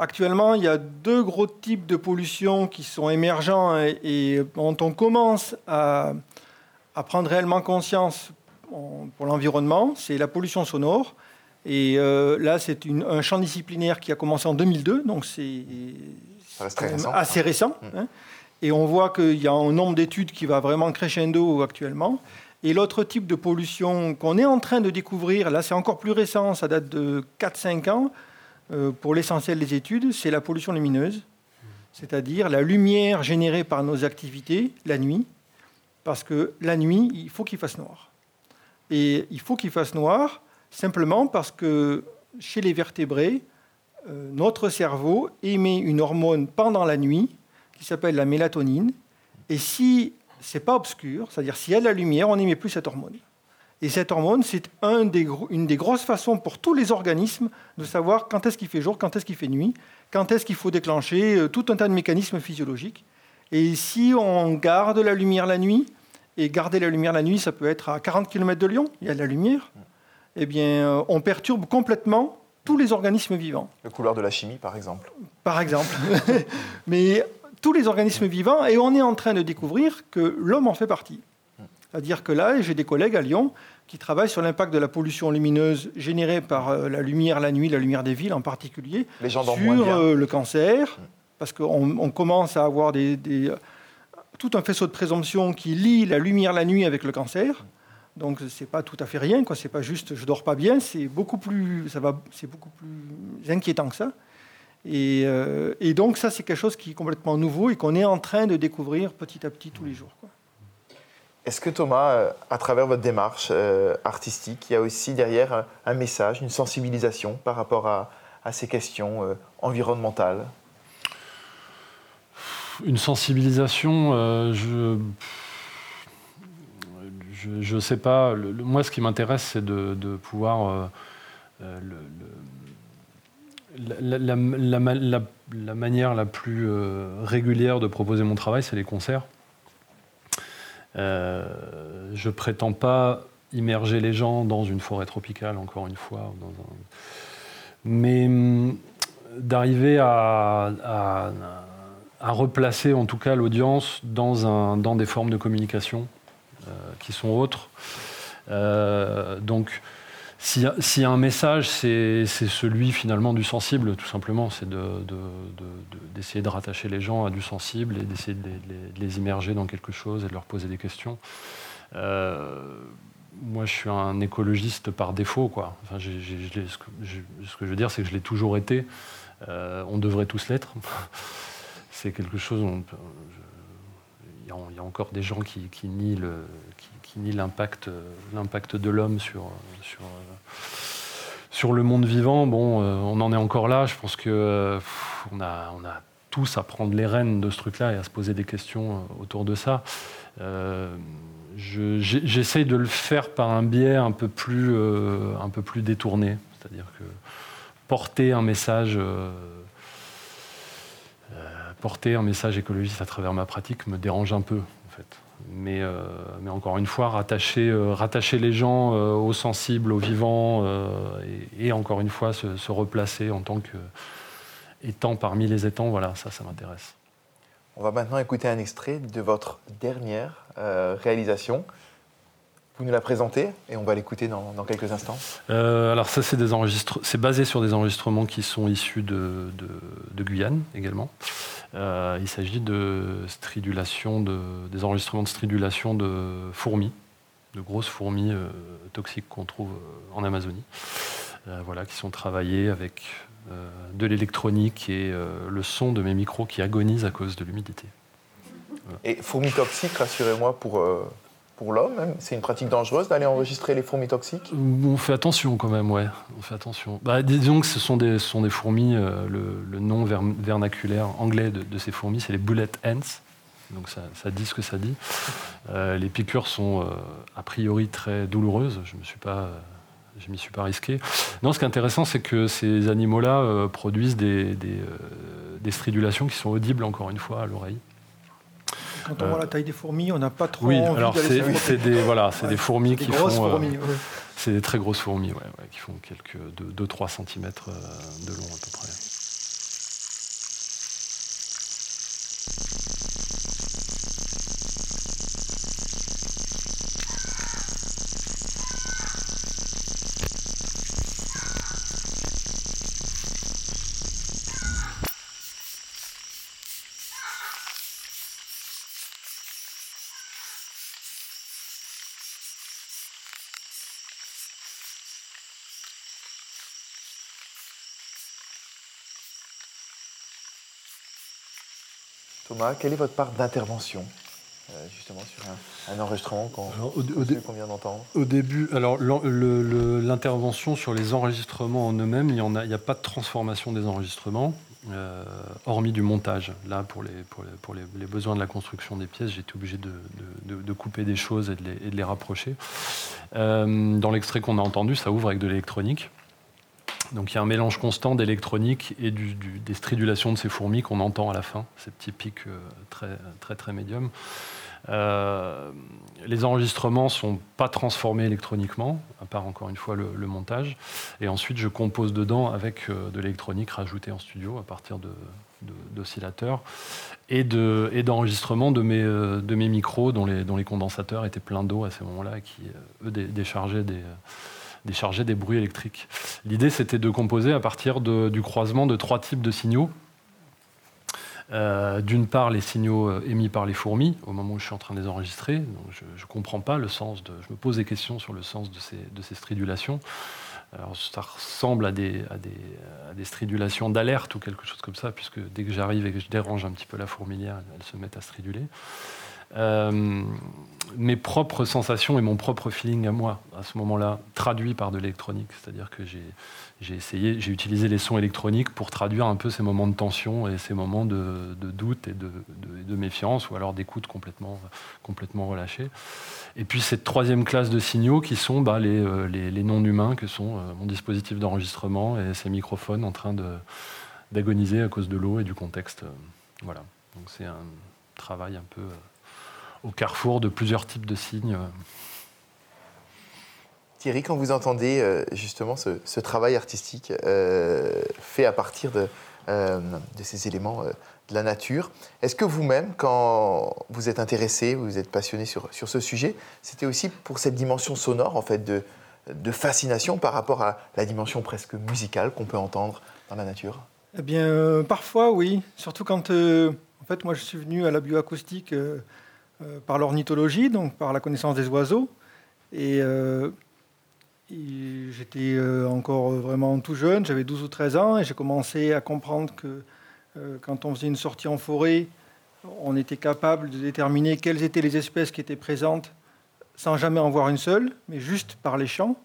Speaker 6: Actuellement, il y a deux gros types de pollution qui sont émergents et, dont on commence à prendre réellement conscience pour l'environnement, c'est la pollution sonore. Et euh, là, c'est un champ disciplinaire qui a commencé en 2002, donc c'est assez récent. Mmh. Hein. Et on voit qu'il y a un nombre d'études qui va vraiment crescendo actuellement. Et l'autre type de pollution qu'on est en train de découvrir, là c'est encore plus récent, ça date de 4-5 ans, euh, pour l'essentiel des études, c'est la pollution lumineuse, c'est-à-dire la lumière générée par nos activités la nuit, parce que la nuit, il faut qu'il fasse noir. Et il faut qu'il fasse noir simplement parce que chez les vertébrés, euh, notre cerveau émet une hormone pendant la nuit qui s'appelle la mélatonine. Et si c'est pas obscur, c'est-à-dire s'il y a de la lumière, on n'émet plus cette hormone. Et cette hormone, c'est un une des grosses façons pour tous les organismes de savoir quand est-ce qu'il fait jour, quand est-ce qu'il fait nuit. quand est-ce qu'il faut déclencher, euh, tout un tas de mécanismes physiologiques. Et si on garde la lumière la nuit, et garder la lumière la nuit, ça peut être à 40 km de Lyon, il y a de la lumière, eh bien, euh, on perturbe complètement tous les organismes vivants.
Speaker 3: Le couloir de la chimie, par exemple.
Speaker 6: Par exemple. Mais tous les organismes vivants, et on est en train de découvrir que l'homme en fait partie. C'est-à-dire que là, j'ai des collègues à Lyon qui travaillent sur l'impact de la pollution lumineuse générée par euh, la lumière la nuit, la lumière des villes en particulier,
Speaker 3: Les gens
Speaker 6: sur
Speaker 3: moins bien.
Speaker 6: euh, le cancer, parce qu'on on commence à avoir des, des- tout un faisceau de présomption qui lie la lumière la nuit avec le cancer. Donc c'est pas tout à fait rien, quoi. C'est pas juste je dors pas bien, c'est beaucoup plus, ça va, c'est beaucoup plus inquiétant que ça. Et, euh, et donc ça c'est quelque chose qui est complètement nouveau et qu'on est en train de découvrir petit à petit tous les jours. quoi.
Speaker 3: Est-ce que Thomas, euh, à travers votre démarche euh, artistique, il y a aussi derrière un message, une sensibilisation par rapport à, à ces questions euh, environnementales?
Speaker 5: Une sensibilisation, euh, je. Je ne sais pas. Moi, ce qui m'intéresse, c'est de, pouvoir. la, manière la plus euh, régulière de proposer mon travail, c'est les concerts. Euh, je prétends pas immerger les gens dans une forêt tropicale, encore une fois. Mais hum, d'arriver à, replacer en tout cas l'audience dans, des formes de communication qui sont autres. Euh, donc, y a un message, c'est celui finalement du sensible, tout simplement. C'est de- de- de- de- d'essayer de, rattacher les gens à du sensible et d'essayer de, les- immerger dans quelque chose et de leur poser des questions. Euh, moi, je suis un écologiste par défaut. Quoi. Enfin, ce, que, je- veux dire, c'est que je l'ai toujours été. Euh, on devrait tous l'être. c'est quelque chose. Y, y a encore des gens qui, nient qui, nient l'impact, euh, de l'homme sur, euh, sur, le monde vivant. Bon, euh, on en est encore là. Je pense que on a, tous à prendre les rênes de ce truc-là et à se poser des questions autour de ça. J'essaye de le faire par un biais un peu plus, détourné, c'est-à-dire que porter un message, porter un message écologiste à travers ma pratique me dérange un peu, en fait. Mais, euh, mais encore une fois, rattacher, euh, rattacher les gens euh, aux sensibles, aux vivants, et, encore une fois se, replacer en tant que étant parmi les étangs, voilà, ça, ça m'intéresse.
Speaker 3: On va maintenant écouter un extrait de votre dernière réalisation. Vous nous la présentez et on va l'écouter dans, dans quelques instants.
Speaker 5: Euh, alors ça, c'est des enregistre- c'est basé sur des enregistrements qui sont issus de, de- de Guyane également. Euh, il s'agit de stridulation, de, des enregistrements de stridulation de fourmis, de grosses fourmis euh, toxiques qu'on trouve en Amazonie. Voilà, qui sont travaillés avec de l'électronique et le son de mes micros qui agonisent à cause de l'humidité.
Speaker 3: Et fourmis toxiques, rassurez-moi, pour, pour l'homme, même, c'est une pratique dangereuse d'aller enregistrer les fourmis toxiques
Speaker 5: On fait attention quand même, ouais. On fait attention. Bah, disons que ce sont des, fourmis. euh, le, nom ver- vernaculaire anglais de, ces fourmis, c'est les bullet ants. Donc ça, dit ce que ça dit. Euh, les piqûres sont euh, a priori très douloureuses. Je me suis pas, je m'y suis pas risqué. Non, ce qui est intéressant, c'est que ces animaux-là produisent des stridulations qui sont audibles encore une fois à l'oreille.
Speaker 6: Quand on voit la taille des fourmis, on n'a pas trop
Speaker 5: Euh, Oui,
Speaker 6: envie
Speaker 5: alors c'est des voilà, c'est
Speaker 6: Ouais,
Speaker 5: des fourmis
Speaker 6: Des
Speaker 5: qui
Speaker 6: grosses
Speaker 5: font. euh,
Speaker 6: fourmis. ouais.
Speaker 5: c'est des très grosses fourmis, ouais, ouais, qui font quelques 2-3 cm de long à peu près.
Speaker 3: Thomas, quelle est votre part d'intervention euh, justement sur un, un enregistrement qu'on qu'on vient d'entendre?
Speaker 5: Au début, alors le- l'intervention sur les enregistrements en eux-mêmes, il n'y a, pas de transformation des enregistrements, euh, hormis du montage. Là, pour, les, pour, les, pour les- les besoins de la construction des pièces, j'ai été obligé de, de- de- de couper des choses et de les, et de les rapprocher. Euh, dans l'extrait qu'on a entendu, ça ouvre avec de l'électronique. Donc il y a un mélange constant d'électronique et des stridulations de ces fourmis qu'on entend à la fin, ces petits pics très très très médiums. Euh, les enregistrements sont pas transformés électroniquement, à part encore une fois le, montage. Et ensuite, je compose dedans avec euh, de l'électronique rajoutée en studio à partir d'oscillateurs et d'enregistrements de, mes, euh, de mes micros dont les, condensateurs étaient pleins d'eau à ce moment-là et qui, eux, déchargeaient des, déchargeaient des bruits électriques. L'idée, c'était de composer à partir du croisement de trois types de signaux euh, d'une part, les signaux euh, émis par les fourmis au moment où je suis en train de les enregistrer. je ne comprends pas le sens de. Je me pose des questions sur le sens de ces, de stridulations. Alors, ça ressemble à des stridulations d'alerte ou quelque chose comme ça, puisque dès que j'arrive et que je dérange un petit peu la fourmilière, elles se mettent à striduler. Euh, mes propres sensations et mon propre feeling à moi, à ce moment-là, traduit par de l'électronique. C'est-à-dire que j'ai essayé, j'ai utilisé les sons électroniques pour traduire un peu ces moments de tension et ces moments de, doute et de, méfiance ou alors d'écoute complètement, complètement relâchée. Et puis cette troisième classe de signaux qui sont bah, euh, les, les, non-humains, que sont euh, mon dispositif d'enregistrement et ces microphones en train d'agoniser à cause de l'eau et du contexte. Voilà. Donc c'est un travail un peu au carrefour de plusieurs types de signes.
Speaker 3: Thierry, quand vous entendez euh, justement ce, travail artistique euh, fait à partir de, euh, ces éléments de la nature, est-ce que vous-même, quand vous êtes intéressé, vous êtes passionné sur, sur ce sujet, c'était aussi pour cette dimension sonore, en fait, de, de fascination par rapport à la dimension presque musicale qu'on peut entendre dans la nature?
Speaker 6: Eh bien, parfois, oui. Surtout quand, en fait, moi, je suis venu à la bioacoustique par l'ornithologie, donc par la connaissance des oiseaux. Et J'étais euh, encore vraiment tout jeune, j'avais 12 ou 13 ans, et j'ai commencé à comprendre que euh, quand on faisait une sortie en forêt, on était capable de déterminer quelles étaient les espèces qui étaient présentes sans jamais en voir une seule, mais juste par les chants.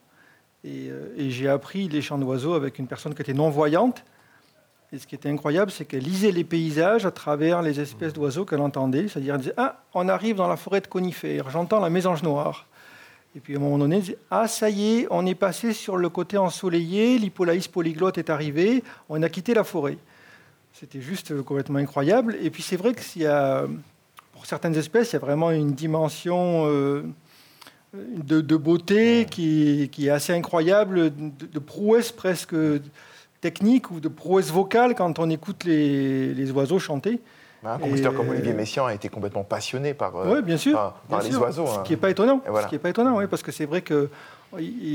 Speaker 6: Et, euh, et j'ai appris les chants d'oiseaux avec une personne qui était non-voyante. Et ce qui était incroyable, c'est qu'elle lisait les paysages à travers les espèces d'oiseaux qu'elle entendait. C'est-à-dire, elle disait Ah, on arrive dans la forêt de conifères, j'entends la mésange noire. Et puis à un moment donné, ah ça y est, on est passé sur le côté ensoleillé, l'hippolaïs polyglotte est arrivé, on a quitté la forêt. C'était juste complètement incroyable. Et puis c'est vrai que y a, pour certaines espèces, il y a vraiment une dimension euh, de, beauté qui, est assez incroyable, de, prouesse presque technique ou de prouesse vocale quand on écoute les oiseaux chanter.
Speaker 3: Un compositeur comme Olivier Messiaen a été complètement passionné par,
Speaker 6: euh, bien sûr,
Speaker 3: les oiseaux.
Speaker 6: Ce qui n'est pas étonnant. Ce qui est pas étonnant, oui, parce que c'est vrai qu'il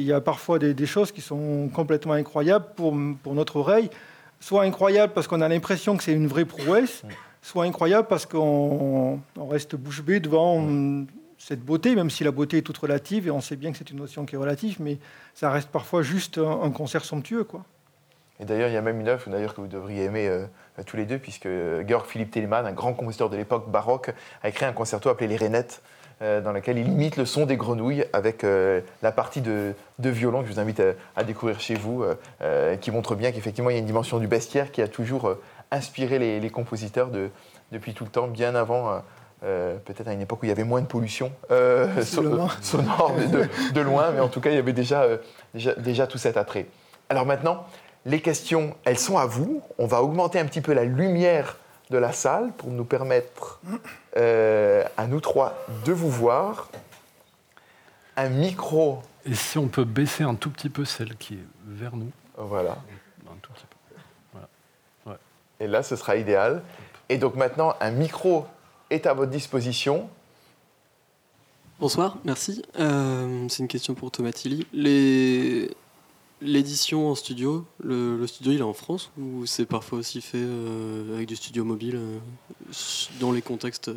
Speaker 6: y a parfois des, choses qui sont complètement incroyables pour, pour notre oreille. Soit incroyables parce qu'on a l'impression que c'est une vraie prouesse, mm. soit incroyable parce qu'on reste bouche bée devant cette beauté, même si la beauté est toute relative, et on sait bien que c'est une notion qui est relative, mais ça reste parfois juste un, un concert somptueux. Quoi.
Speaker 3: Et d'ailleurs, il y a même une œuvre d'ailleurs, que vous devriez aimer euh, tous les deux, puisque Georg Philipp Telemann, un grand compositeur de l'époque baroque, a écrit un concerto appelé Les Rainettes, euh, dans lequel il imite le son des grenouilles avec euh, la partie de, violon que je vous invite à, découvrir chez vous, qui montre bien qu'effectivement, il y a une dimension du bestiaire qui a toujours inspiré les, compositeurs de, depuis tout le temps, bien avant. peut-être à une époque où il y avait moins de pollution sonore de, de, loin, mais en tout cas, il y avait déjà, déjà, déjà tout cet attrait. Alors maintenant, les questions, elles sont à vous. On va augmenter un petit peu la lumière de la salle pour nous permettre euh, à nous trois de vous voir. Un micro.
Speaker 5: Et si on peut baisser un tout petit peu celle qui est vers nous
Speaker 3: Voilà. Un tout petit peu. Voilà. Et là, ce sera idéal. Et donc maintenant, un micro est à votre disposition.
Speaker 7: Bonsoir, merci. Euh, c'est une question pour Thomas Tilly. Les L'édition en studio, le, studio il est en France ou c'est parfois aussi fait euh, avec du studio mobile euh, dans les contextes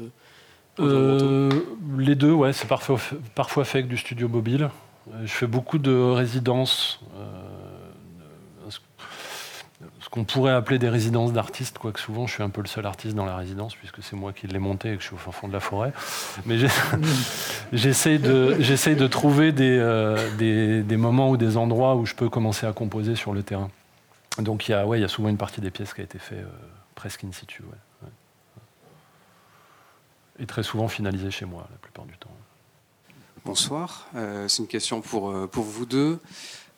Speaker 5: euh, Les deux, ouais, c'est parfois, parfois fait avec du studio mobile. Je fais beaucoup de résidences qu'on pourrait appeler des résidences d'artistes, quoique souvent je suis un peu le seul artiste dans la résidence, puisque c'est moi qui l'ai monté et que je suis au fin fond de la forêt. Mais j'essaie de, de trouver euh, des, des, moments ou des endroits où je peux commencer à composer sur le terrain. Donc il y, a, ouais, il y a souvent une partie des pièces qui a été faite euh, presque in situ. Et très souvent finalisée chez moi, la plupart du temps.
Speaker 8: Bonsoir, euh, c'est une question pour, pour vous deux.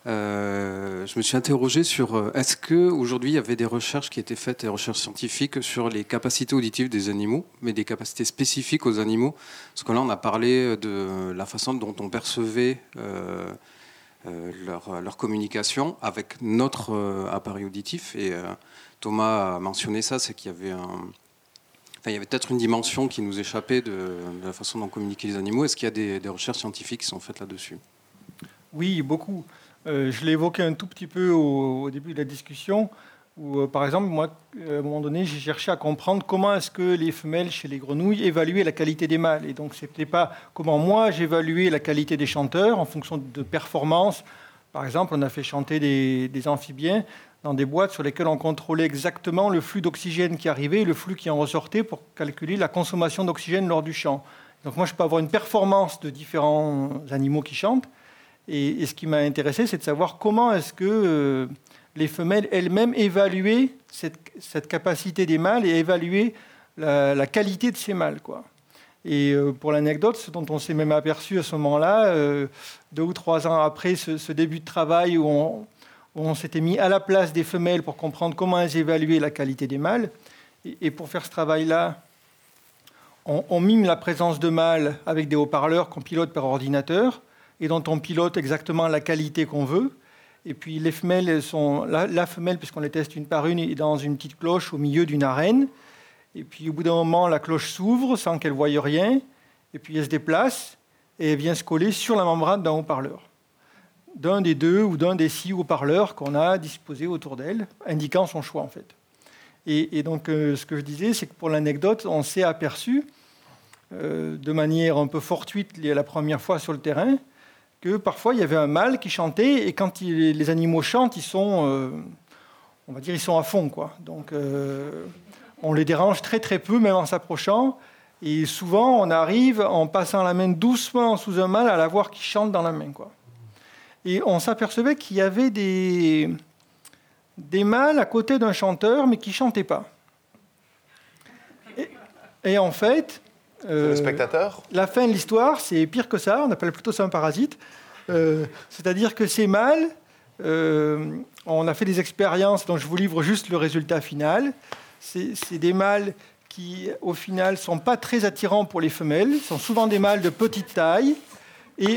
Speaker 8: Je me suis interrogé sur est-ce qu'aujourd'hui il y avait des recherches qui étaient faites, des recherches scientifiques sur les capacités auditives des animaux, mais des capacités spécifiques aux animaux? Parce que là, on a parlé de la façon dont on percevait leur, leur, communication avec notre appareil auditif. Et Thomas a mentionné ça, c'est qu'il y avait un il y avait peut-être une dimension qui nous échappait de, la façon dont communiquaient les animaux. Est-ce qu'il y a des, recherches scientifiques qui sont faites là-dessus?
Speaker 6: Oui, beaucoup. Euh, je l'ai évoqué un tout petit peu au, début de la discussion, où, euh, par exemple, moi, à un moment donné, j'ai cherché à comprendre comment est-ce que les femelles chez les grenouilles évaluaient la qualité des mâles. Et donc, ce n'était pas comment moi j'évaluais la qualité des chanteurs en fonction de performance. Par exemple, on a fait chanter des amphibiens dans des boîtes sur lesquelles on contrôlait exactement le flux d'oxygène qui arrivait et le flux qui en ressortait pour calculer la consommation d'oxygène lors du chant. Donc moi, je peux avoir une performance de différents animaux qui chantent. Et, ce qui m'a intéressé, c'est de savoir comment est-ce que euh, les femelles elles-mêmes évaluaient cette, capacité des mâles et évaluaient la, qualité de ces mâles. Et euh, pour l'anecdote, ce dont on s'est même aperçu à ce moment-là, euh, deux ou trois ans après ce, début de travail où on s'était mis à la place des femelles pour comprendre comment elles évaluaient la qualité des mâles. Et pour faire ce travail-là, on, mime la présence de mâles avec des haut-parleurs qu'on pilote par ordinateur et dont on pilote exactement la qualité qu'on veut. Et puis les femelles sont la, femelle, puisqu'on les teste une par une, est dans une petite cloche au milieu d'une arène. Et puis au bout d'un moment, la cloche s'ouvre sans qu'elle voie rien. Et puis elle se déplace et elle vient se coller sur la membrane d'un haut-parleur d'un des deux ou d'un des six haut-parleurs qu'on a disposés autour d'elle, indiquant son choix en fait. Et, donc euh, ce que je disais, c'est que pour l'anecdote, on s'est aperçu euh, de manière un peu fortuite la première fois sur le terrain que parfois il y avait un mâle qui chantait et quand les animaux chantent, ils sont, euh, on va dire, ils sont à fond quoi. Donc on les dérange très très peu même en s'approchant. Et souvent, on arrive en passant la main doucement sous un mâle à la voir qui chante dans la main. Quoi. Et on s'apercevait qu'il y avait des, des mâles à côté d'un chanteur, mais qui ne chantaient pas. Et, en fait.
Speaker 3: Euh, spectateur
Speaker 6: La fin de l'histoire, c'est pire que ça, on appelle plutôt ça un parasite. Euh, c'est-à-dire que ces mâles, euh, on a fait des expériences dont je vous livre juste le résultat final. C'est des mâles qui, au final, ne sont pas très attirants pour les femelles, sont souvent des mâles de petite taille,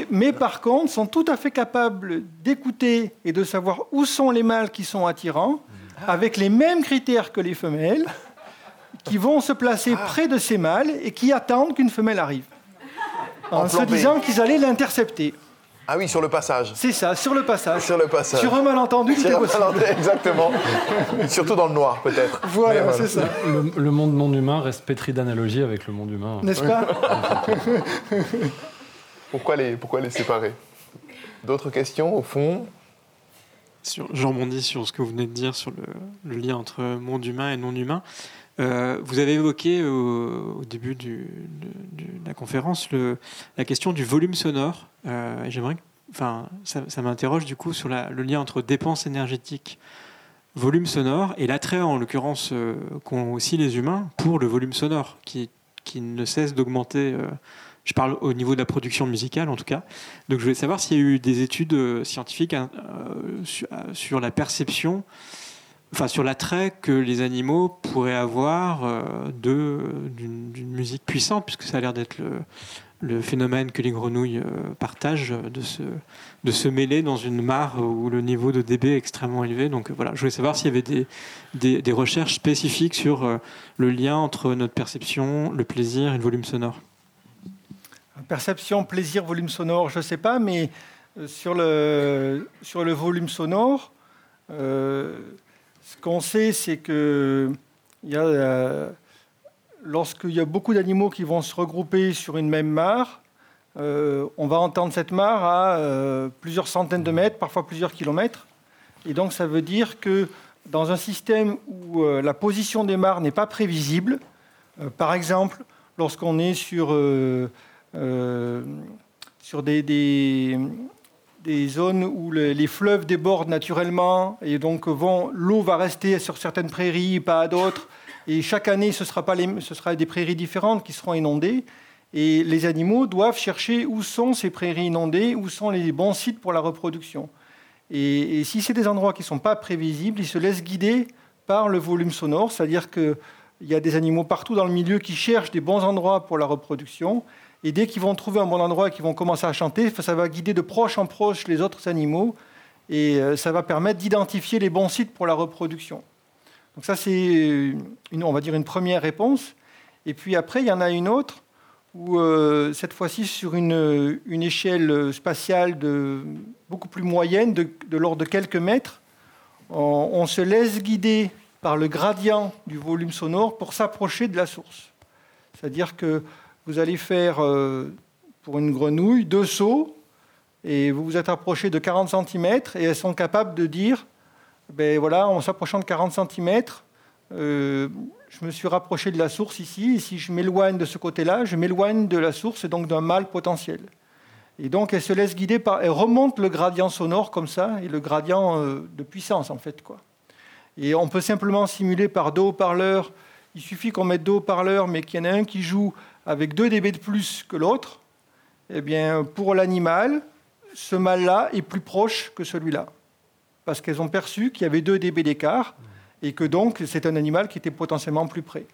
Speaker 6: mais par contre, sont tout à fait capables d'écouter et de savoir où sont les mâles qui sont attirants, avec les mêmes critères que les femelles, qui vont se placer ah. près de ces mâles et qui attendent qu'une femelle arrive, en, se disant qu'ils allaient l'intercepter.
Speaker 3: Ah oui, sur le passage.
Speaker 6: C'est ça, sur le passage.
Speaker 3: Sur le passage.
Speaker 6: Sur un malentendu,
Speaker 3: c'est possible. Exactement. Surtout dans le noir, peut-être.
Speaker 6: Voilà, c'est ça.
Speaker 5: Le, monde non humain reste pétri d'analogies avec le monde humain.
Speaker 6: N'est-ce pas
Speaker 3: pourquoi les, pourquoi les séparer? D'autres questions au fond?
Speaker 4: Sur, Je rebondis sur ce que vous venez de dire sur le, lien entre monde humain et non humain. Euh, vous avez évoqué au, début de la conférence la question du volume sonore. Euh, j'aimerais, enfin, ça, m'interroge du coup sur le lien entre dépenses énergétiques, volume sonore et l'attrait, en l'occurrence, euh, qu'ont aussi les humains pour le volume sonore, qui, ne cesse d'augmenter je parle au niveau de la production musicale en tout cas. Donc je voulais savoir s'il y a eu des études scientifiques hein, sur la perception, enfin sur l'attrait que les animaux pourraient avoir d'une musique puissante, puisque ça a l'air d'être le, phénomène que les grenouilles partagent de se, de se mêler dans une mare où le niveau de dB est extrêmement élevé. Donc voilà, je voulais savoir s'il y avait des, des, recherches spécifiques sur le lien entre notre perception, le plaisir et le volume sonore.
Speaker 6: Perception, plaisir, volume sonore, je ne sais pas, mais euh, sur le, sur le volume sonore, euh, ce qu'on sait, c'est que euh, lorsqu'il y a beaucoup d'animaux qui vont se regrouper sur une même mare, on va entendre cette mare à plusieurs centaines de mètres, parfois plusieurs kilomètres. Et donc ça veut dire que dans un système où la position des mares n'est pas prévisible, par exemple, lorsqu'on est sur euh, sur des, zones où les fleuves débordent naturellement et donc l'eau va rester sur certaines prairies, pas à d'autres. Et chaque année, ce sera, pas les, ce sera des prairies différentes qui seront inondées. Et les animaux doivent chercher où sont ces prairies inondées, où sont les bons sites pour la reproduction. Et, si c'est des endroits qui ne sont pas prévisibles, ils se laissent guider par le volume sonore, c'est-à-dire qu'il y a des animaux partout dans le milieu qui cherchent des bons endroits pour la reproduction. Et dès qu'ils vont trouver un bon endroit et qu'ils vont commencer à chanter, ça va guider de proche en proche les autres animaux et euh, ça va permettre d'identifier les bons sites pour la reproduction. Donc ça, c'est, on va dire, une première réponse. Et puis après, il y en a une autre où, euh, cette fois-ci, sur une, échelle spatiale de, beaucoup plus moyenne, de, l'ordre de quelques mètres, on, se laisse guider par le gradient du volume sonore pour s'approcher de la source. C'est-à-dire que vous allez faire, euh, pour une grenouille, deux sauts, et vous vous êtes approché de 40 cm, et elles sont capables de dire, ben voilà, en s'approchant de 40 cm, euh, je me suis rapproché de la source ici, et si je m'éloigne de ce côté-là, je m'éloigne de la source et donc d'un mal potentiel. Et donc elle se laisse guider par, elle remonte le gradient sonore comme ça, et le gradient euh, de puissance en fait. Quoi. Et on peut simplement simuler par deux haut-parleurs, il suffit qu'on mette deux haut-parleurs, mais qu'il y en a un qui joue avec 2 dB de plus que l'autre. Eh bien, pour l'animal, ce mâle-là est plus proche que celui-là. Parce qu'elles ont perçu qu'il y avait 2 dB d'écart et que donc c'est un animal qui était potentiellement plus près.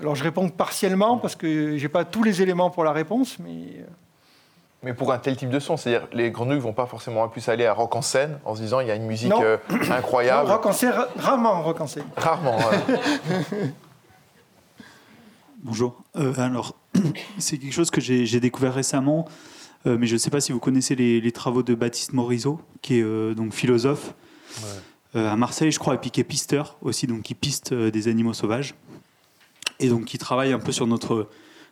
Speaker 6: Alors je réponds partiellement parce que je n'ai pas tous les éléments pour la réponse, mais... Euh,
Speaker 3: mais pour un tel type de son, c'est-à-dire les grenouilles ne vont pas forcément plus aller à rock en scène en se disant il y a une musique euh, incroyable.
Speaker 6: Non, rock en scène, rarement rock en scène.
Speaker 3: Rarement.
Speaker 9: Bonjour. Euh, alors, c'est quelque chose que j'ai découvert récemment, mais je ne sais pas si vous connaissez les, travaux de Baptiste Morisot, qui est donc philosophe. Euh, à Marseille, je crois, et puis qui est pisteur aussi, donc qui piste euh, des animaux sauvages. Et donc qui travaille un peu sur notre,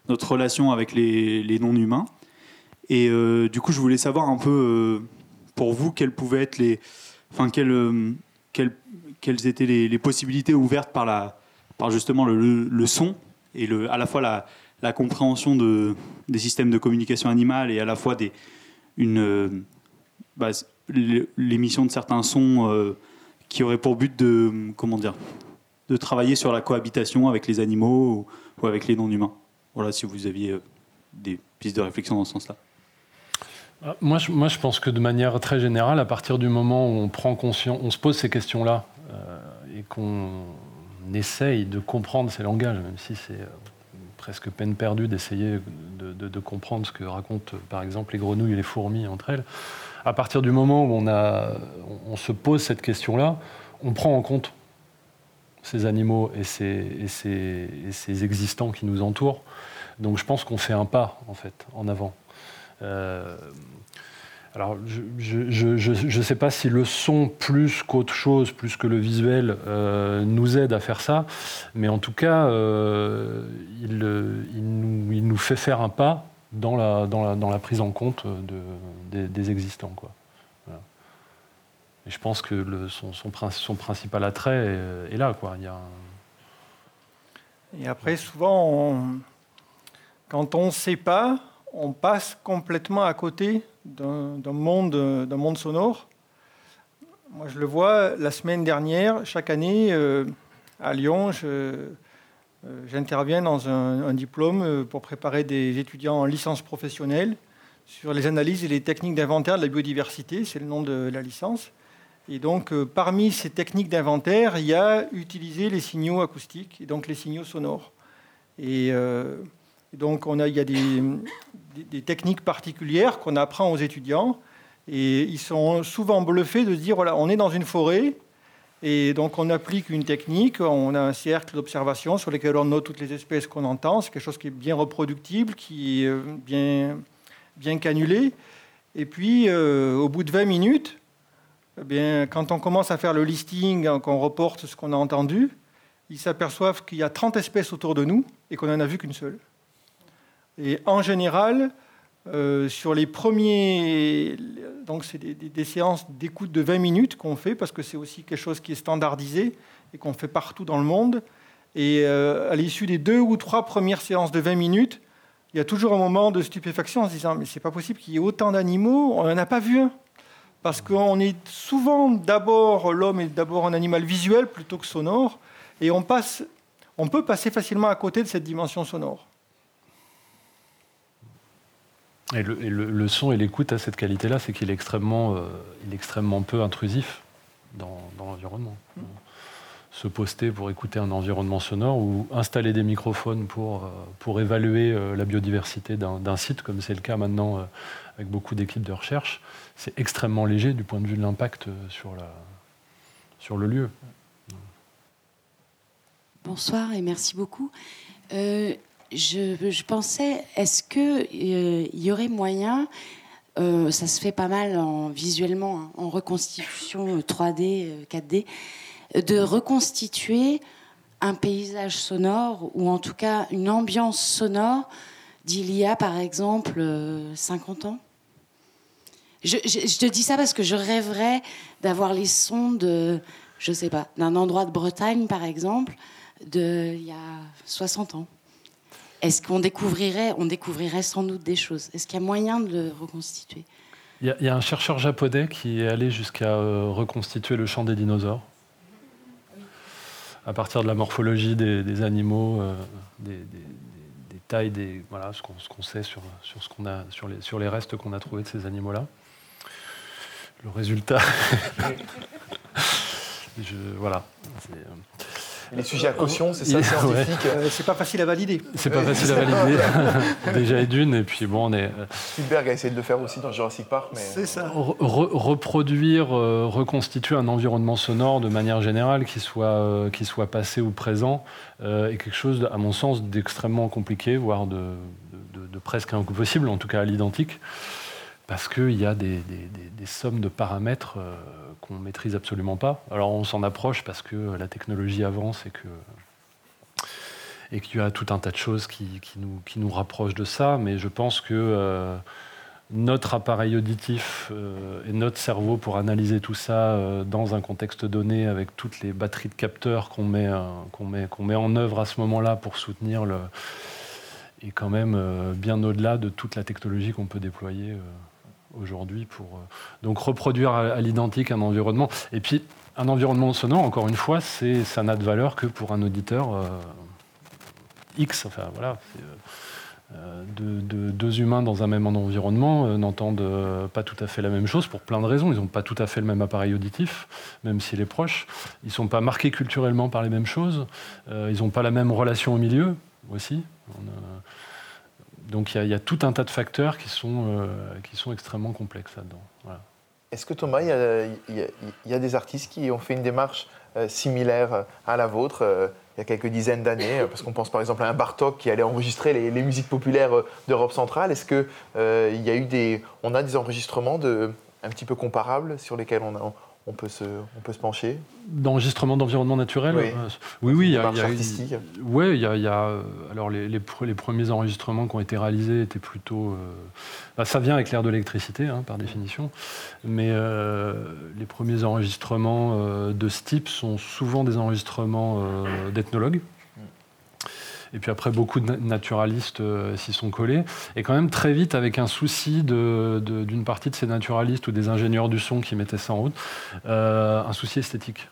Speaker 9: notre relation avec les, non-humains. Et euh, du coup, je voulais savoir un peu, pour vous, quelles pouvaient être les. Enfin, quelles, quelles, quelles étaient les, possibilités ouvertes par, la, par justement le, le, son et à la fois la, compréhension de, des systèmes de communication animale et à la fois des, une, bah, l'émission de certains sons qui aurait pour but de, comment dire, de travailler sur la cohabitation avec les animaux ou, avec les non-humains. Voilà, si vous aviez euh, des pistes de réflexion dans ce sens-là.
Speaker 5: Moi je, moi, je pense que de manière très générale, à partir du moment où on prend conscience, on se pose ces questions-là euh, et qu'on essaye de comprendre ces langages, même si c'est euh, presque peine perdue d'essayer de, comprendre ce que racontent par exemple les grenouilles et les fourmis entre elles, à partir du moment où on, se pose cette question-là, on prend en compte ces animaux et ces, ces, existants qui nous entourent. Donc je pense qu'on fait un pas, en fait, en avant. Euh, alors, je ne sais pas si le son, plus qu'autre chose, plus que le visuel, euh, nous aide à faire ça, mais en tout cas, euh, il, nous, il, nous, fait faire un pas dans la, prise en compte de, des, existants. Et je pense que son, principal attrait est, là.
Speaker 6: Et après, souvent, quand on ne sait pas, on passe complètement à côté d'un monde, sonore. Moi, je le vois la semaine dernière, chaque année, euh, à Lyon, euh, j'interviens dans un, diplôme euh, pour préparer des étudiants en licence professionnelle sur les analyses et les techniques d'inventaire de la biodiversité, c'est le nom de la licence. Et donc, parmi ces techniques d'inventaire, il y a utiliser les signaux acoustiques et donc les signaux sonores. Et, donc, il y a des, des techniques particulières qu'on apprend aux étudiants. Et ils sont souvent bluffés de se dire voilà, on est dans une forêt, et donc on applique une technique, on a un cercle d'observation sur lequel on note toutes les espèces qu'on entend. C'est quelque chose qui est bien reproductible, qui est euh, bien, bien canulé. Et puis euh, au bout de 20 minutes, eh bien, quand on commence à faire le listing, hein, qu'on reporte ce qu'on a entendu, ils s'aperçoivent qu'il y a 30 espèces autour de nous et qu'on n'en a vu qu'une seule. Et en général, euh, sur les premiers, donc c'est des, séances d'écoute de 20 minutes qu'on fait parce que c'est aussi quelque chose qui est standardisé et qu'on fait partout dans le monde. Et euh, à l'issue des deux ou trois premières séances de 20 minutes, il y a toujours un moment de stupéfaction en se disant mais c'est pas possible qu'il y ait autant d'animaux, on n'en a pas vu un. Parce qu'on est souvent d'abord, l'homme est d'abord un animal visuel plutôt que sonore, et on, passe, on peut passer facilement à côté de cette dimension sonore.
Speaker 5: Et le, son et l'écoute à cette qualité-là, c'est qu'il est, extrêmement, euh, est extrêmement peu intrusif dans, l'environnement. Se poster pour écouter un environnement sonore ou installer des microphones pour, euh, pour évaluer euh, la biodiversité d'un site, comme c'est le cas maintenant avec beaucoup d'équipes de recherche, c'est extrêmement léger du point de vue de l'impact sur, sur le lieu.
Speaker 10: Bonsoir et merci beaucoup je, pensais, est-ce qu'il euh, y aurait moyen, euh, ça se fait pas mal en, visuellement, hein, en reconstitution 3D, euh, 4D, de reconstituer un paysage sonore ou en tout cas une ambiance sonore d'il y a par exemple 50 ans? Je, te dis ça parce que je rêverais d'avoir les sons de, je sais pas, d'un endroit de Bretagne par exemple, d'il y a 60 ans. Est-ce qu'on découvrirait, on découvrirait sans doute des choses? Est-ce qu'il y a moyen de le reconstituer?
Speaker 5: Il y, a, un chercheur japonais qui est allé jusqu'à euh, reconstituer le champ des dinosaures à partir de la morphologie des, animaux, euh, des, tailles, des, voilà, ce qu'on sait sur, sur, ce qu'on a, sur, les, sur les restes qu'on a trouvés de ces animaux-là. Le résultat, je, voilà.
Speaker 3: Les sujets à caution, c'est ça, scientifique
Speaker 6: euh, C'est pas facile à valider.
Speaker 5: C'est pas facile à valider. Déjà et d'une, et puis bon, on est. Euh,
Speaker 3: Spielberg a essayé de le faire aussi dans Jurassic Park, mais.
Speaker 6: C'est ça.
Speaker 5: reproduire, euh, reconstituer un environnement sonore de manière générale, qui soit, qui soit passé ou présent, est quelque chose, à mon sens, d'extrêmement compliqué, voire de, de presque impossible, en tout cas à l'identique parce qu'il y a des, sommes de paramètres euh, qu'on ne maîtrise absolument pas. Alors on s'en approche parce que la technologie avance et que et qu'il y a tout un tas de choses qui, nous, qui, nous, rapprochent de ça, mais je pense que euh, notre appareil auditif euh, et notre cerveau pour analyser tout ça dans un contexte donné avec toutes les batteries de capteurs qu'on met, qu'on met, qu'on met en œuvre à ce moment-là pour soutenir le... est quand même bien au-delà de toute la technologie qu'on peut déployer aujourd'hui pour euh, donc reproduire à, l'identique un environnement. Et puis un environnement sonore, encore une fois, ça n'a de valeur que pour un auditeur euh, X. Enfin voilà. Euh, de, deux humains dans un même environnement n'entendent pas tout à fait la même chose pour plein de raisons. Ils n'ont pas tout à fait le même appareil auditif, même s'il est proche. Ils ne sont pas marqués culturellement par les mêmes choses. ils n'ont pas la même relation au milieu aussi. Donc il y, a tout un tas de facteurs qui sont, euh, qui sont extrêmement complexes là-dedans.
Speaker 3: Est-ce que Thomas, il y, a, des artistes qui ont fait une démarche euh, similaire à la vôtre euh, il y a quelques dizaines d'années Parce qu'on pense par exemple à un Bartok qui allait enregistrer les, musiques populaires d'Europe centrale. Est-ce y a des, a des enregistrements de, un petit peu comparables sur lesquels on a, on peut se, on peut se pencher
Speaker 5: D'enregistrement d'environnement naturel
Speaker 3: Oui,
Speaker 5: euh, oui, oui.
Speaker 3: Il
Speaker 5: y a,
Speaker 3: artistique.
Speaker 5: Oui, il y a, y a, alors les, les, premiers enregistrements qui ont été réalisés étaient plutôt. Euh, bah, ça vient avec l'air de l'électricité, hein, par définition. Mais euh, les premiers enregistrements de ce type sont souvent des enregistrements d'ethnologues. Et puis après, beaucoup de naturalistes euh, s'y sont collés. Et quand même très vite, avec un souci d'une partie de ces naturalistes ou des ingénieurs du son qui mettaient ça en route, euh, un souci esthétique.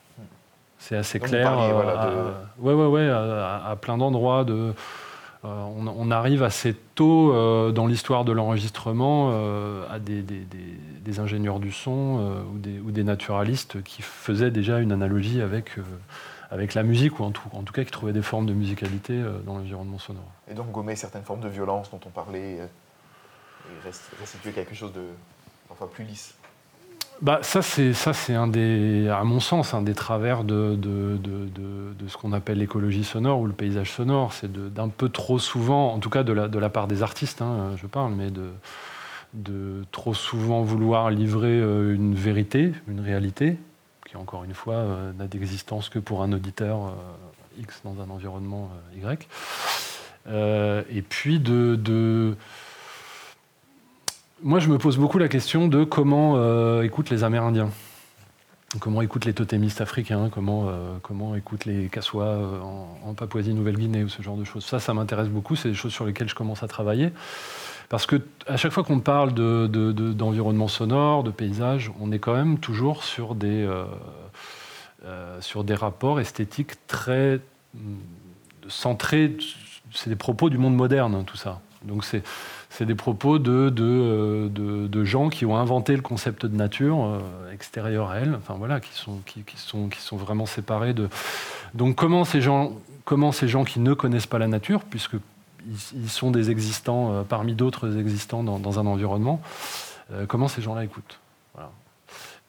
Speaker 5: C'est assez clair.
Speaker 3: Euh,
Speaker 5: ouais, ouais, ouais, à, plein d'endroits. De, on, arrive assez tôt dans l'histoire de l'enregistrement à des, des, ingénieurs du son ou, des, naturalistes qui faisaient déjà une analogie avec avec la musique, ou en tout, en tout cas qui trouvait des formes de musicalité euh, dans l'environnement sonore.
Speaker 3: Et donc gommer certaines formes de violence dont on parlait, euh, et restituer quelque chose de parfois plus lisse
Speaker 5: bah, ça, c'est ça, c'est un des, à mon sens, un des travers de, de, de, de ce qu'on appelle l'écologie sonore ou le paysage sonore. C'est d'un peu trop souvent, en tout cas de la, de la part des artistes, hein, je parle, mais de, de trop souvent vouloir livrer euh, une vérité, une réalité, qui encore une fois euh, n'a d'existence que pour un auditeur euh, X dans un environnement euh, Y. et puis de, Moi, je me pose beaucoup la question de comment écoutent les Amérindiens. Comment écoutent les totémistes africains, comment, comment écoutent les Kassois en, Papouasie-Nouvelle-Guinée ou ce genre de choses. Ça, ça m'intéresse beaucoup, c'est des choses sur lesquelles je commence à travailler. Parce que à chaque fois qu'on parle d'environnement de, sonore, de paysage, on est quand même toujours sur des, euh, euh, sur des rapports esthétiques très mm, centrés. C'est des propos du monde moderne, tout ça. Donc c'est c'est des propos de, de, de, gens qui ont inventé le concept de nature extérieur à elle, enfin voilà, qui sont, qui, sont, qui sont vraiment séparés de. Donc comment ces gens, comment ces gens qui ne connaissent pas la nature, puisque ils, sont des existants parmi d'autres existants dans, un environnement, comment ces gens-là écoutent?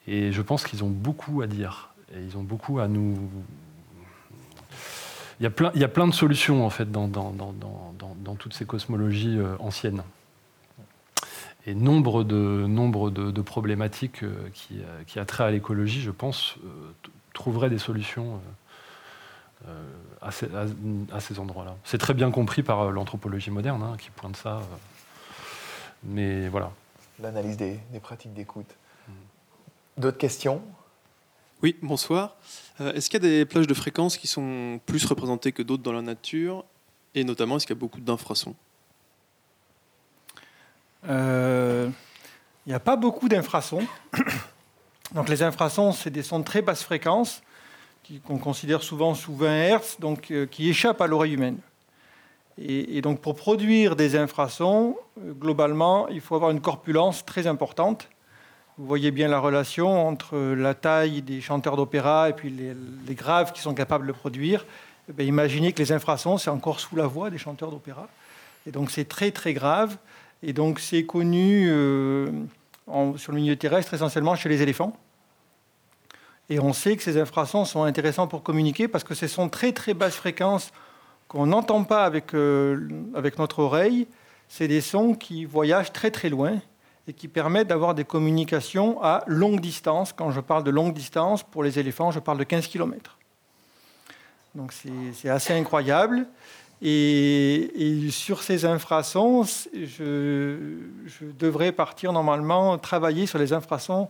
Speaker 5: Et je pense qu'ils ont beaucoup à dire et ils ont beaucoup à nous il y, a plein, de solutions en fait dans, toutes ces cosmologies euh, anciennes. Et nombre de, problématiques euh, qui, euh, qui a trait à l'écologie, je pense, trouveraient des solutions à ces, à, ces endroits-là. C'est très bien compris par l'anthropologie moderne hein, qui pointe ça. mais voilà.
Speaker 3: L'analyse des, des pratiques d'écoute. D'autres questions?
Speaker 11: Oui, bonsoir. Euh, est-ce qu'il y a des plages de fréquences qui sont plus représentées que d'autres dans la nature? Et notamment, est-ce qu'il y a beaucoup d'infrasons?
Speaker 6: Euh, Il n'y a pas beaucoup d'infrasons. Donc les infrasons, c'est des sons de très basse fréquence qu'on considère souvent sous 20 Hz, donc, euh, qui échappent à l'oreille humaine. Et, donc pour produire des infrasons, globalement, il faut avoir une corpulence très importante. Vous voyez bien la relation entre la taille des chanteurs d'opéra et puis les, graves qui sont capables de produire. Eh imaginez que les infrasons, c'est encore sous la voix des chanteurs d'opéra. Et donc c'est très très grave. Et donc c'est connu euh, sur le milieu terrestre essentiellement chez les éléphants. Et on sait que ces infrasons sont intéressants pour communiquer parce que ce sont très très basses fréquences qu'on n'entend pas avec, euh, avec notre oreille. C'est des sons qui voyagent très très loin et qui permettent d'avoir des communications à longue distance. Quand je parle de longue distance, pour les éléphants, je parle de 15 km. Donc c'est assez incroyable. Et, sur ces infrasons, je, je, devrais partir normalement travailler sur les infrasons,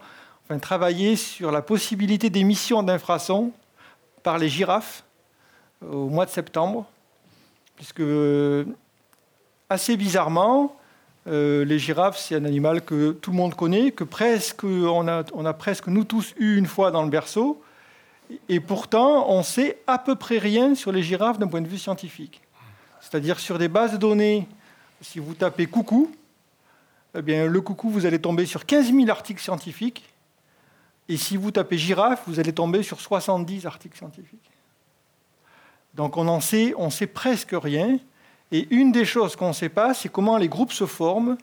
Speaker 6: enfin travailler sur la possibilité d'émission d'infrasons par les girafes au mois de septembre, puisque assez bizarrement, euh, les girafes, c'est un animal que tout le monde connaît, que presque on a, on a presque nous tous eu une fois dans le berceau, et pourtant on sait à peu près rien sur les girafes d'un point de vue scientifique. C'est-à-dire sur des bases de données, si vous tapez coucou, eh bien le coucou, vous allez tomber sur 15 000 articles scientifiques, et si vous tapez girafe, vous allez tomber sur 70 articles scientifiques. Donc on en sait, on sait presque rien. Et une des choses qu'on ne sait pas, c'est comment les groupes se forment.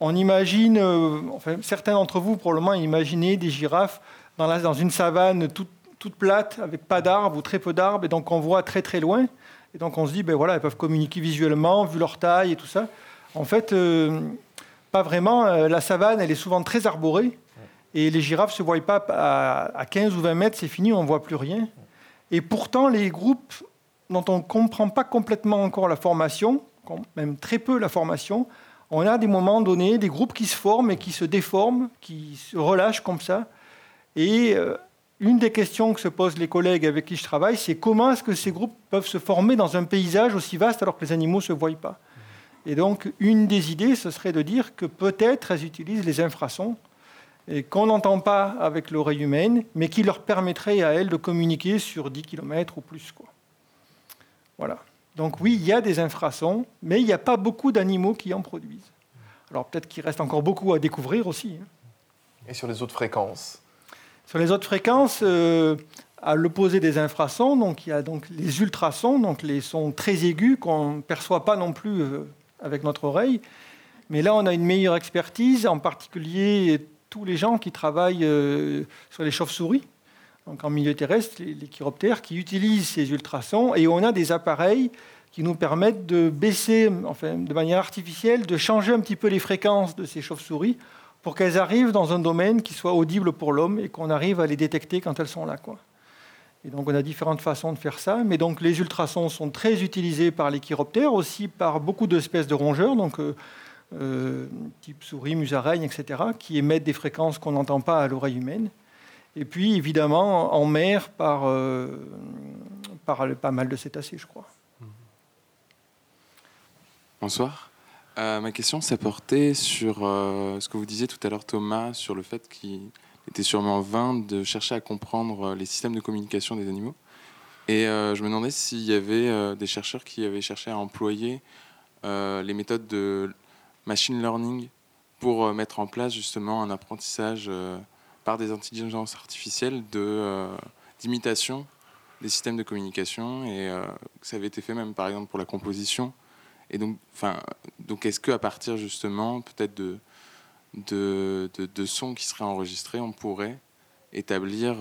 Speaker 6: On imagine, euh, enfin, certains d'entre vous probablement imaginer des girafes dans, une savane toute, toute, plate, avec pas d'arbres ou très peu d'arbres, et donc on voit très très loin. Et donc on se dit, ben voilà, elles peuvent communiquer visuellement, vu leur taille et tout ça. En fait, euh, pas vraiment. Euh, la savane, elle est souvent très arborée, et les girafes ne se voient pas à, 15 ou 20 mètres, c'est fini, on ne voit plus rien. Et pourtant, les groupes dont on ne comprend pas complètement encore la formation, même très peu la formation, on a des moments donnés des groupes qui se forment et qui se déforment, qui se relâchent comme ça. Et euh, une des questions que se posent les collègues avec qui je travaille, c'est comment est-ce que ces groupes peuvent se former dans un paysage aussi vaste alors que les animaux ne se voient pas? Et donc, une des idées, ce serait de dire que peut-être elles utilisent les infrasons et qu'on n'entend pas avec l'oreille humaine, mais qui leur permettrait à elles de communiquer sur 10 km ou plus. Quoi. Voilà. Donc oui, il y a des infrasons, mais il n'y a pas beaucoup d'animaux qui en produisent. Alors peut-être qu'il reste encore beaucoup à découvrir aussi. Hein.
Speaker 3: Et sur les autres fréquences
Speaker 6: Sur les autres fréquences, euh, à l'opposé des infrasons, donc il y a donc les ultrasons, donc les sons très aigus qu'on ne perçoit pas non plus euh, avec notre oreille. Mais là, on a une meilleure expertise, en particulier tous les gens qui travaillent euh, sur les chauves-souris donc en milieu terrestre, les, chiroptères, qui utilisent ces ultrasons, et on a des appareils qui nous permettent de baisser, enfin, de manière artificielle, de changer un petit peu les fréquences de ces chauves-souris pour qu'elles arrivent dans un domaine qui soit audible pour l'homme et qu'on arrive à les détecter quand elles sont là. Quoi. Et donc on a différentes façons de faire ça, mais donc les ultrasons sont très utilisés par les chiroptères, aussi par beaucoup d'espèces de rongeurs, donc euh, euh, type souris, musaraigne, etc., qui émettent des fréquences qu'on n'entend pas à l'oreille humaine. Et puis, évidemment, en mer, par, euh, par pas mal de cétacés, je crois.
Speaker 12: Bonsoir. Euh, ma question s'est portée sur ce que vous disiez tout à l'heure, Thomas, sur le fait qu'il était sûrement vain de chercher à comprendre les systèmes de communication des animaux. Et je me demandais s'il y avait des chercheurs qui avaient cherché à employer les méthodes de machine learning pour mettre en place justement un apprentissage par des intelligences artificielles de d'imitation des systèmes de communication et ça avait été fait même par exemple pour la composition. Et donc enfin donc est-ce que à partir justement peut-être de de, de, sons qui seraient enregistrés on pourrait établir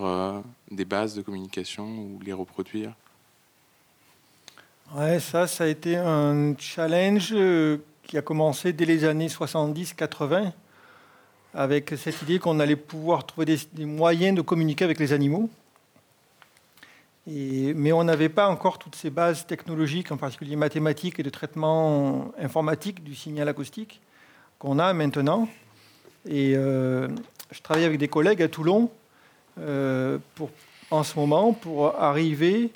Speaker 12: des bases de communication ou les reproduire?
Speaker 6: Ouais, ça, ça a été un challenge euh, qui a commencé dès les années 70-80, avec cette idée qu'on allait pouvoir trouver des, moyens de communiquer avec les animaux. mais on n'avait pas encore toutes ces bases technologiques, en particulier mathématiques et de traitement informatique du signal acoustique, qu'on a maintenant. Et euh, je travaille avec des collègues à Toulon euh, en ce moment pour arriver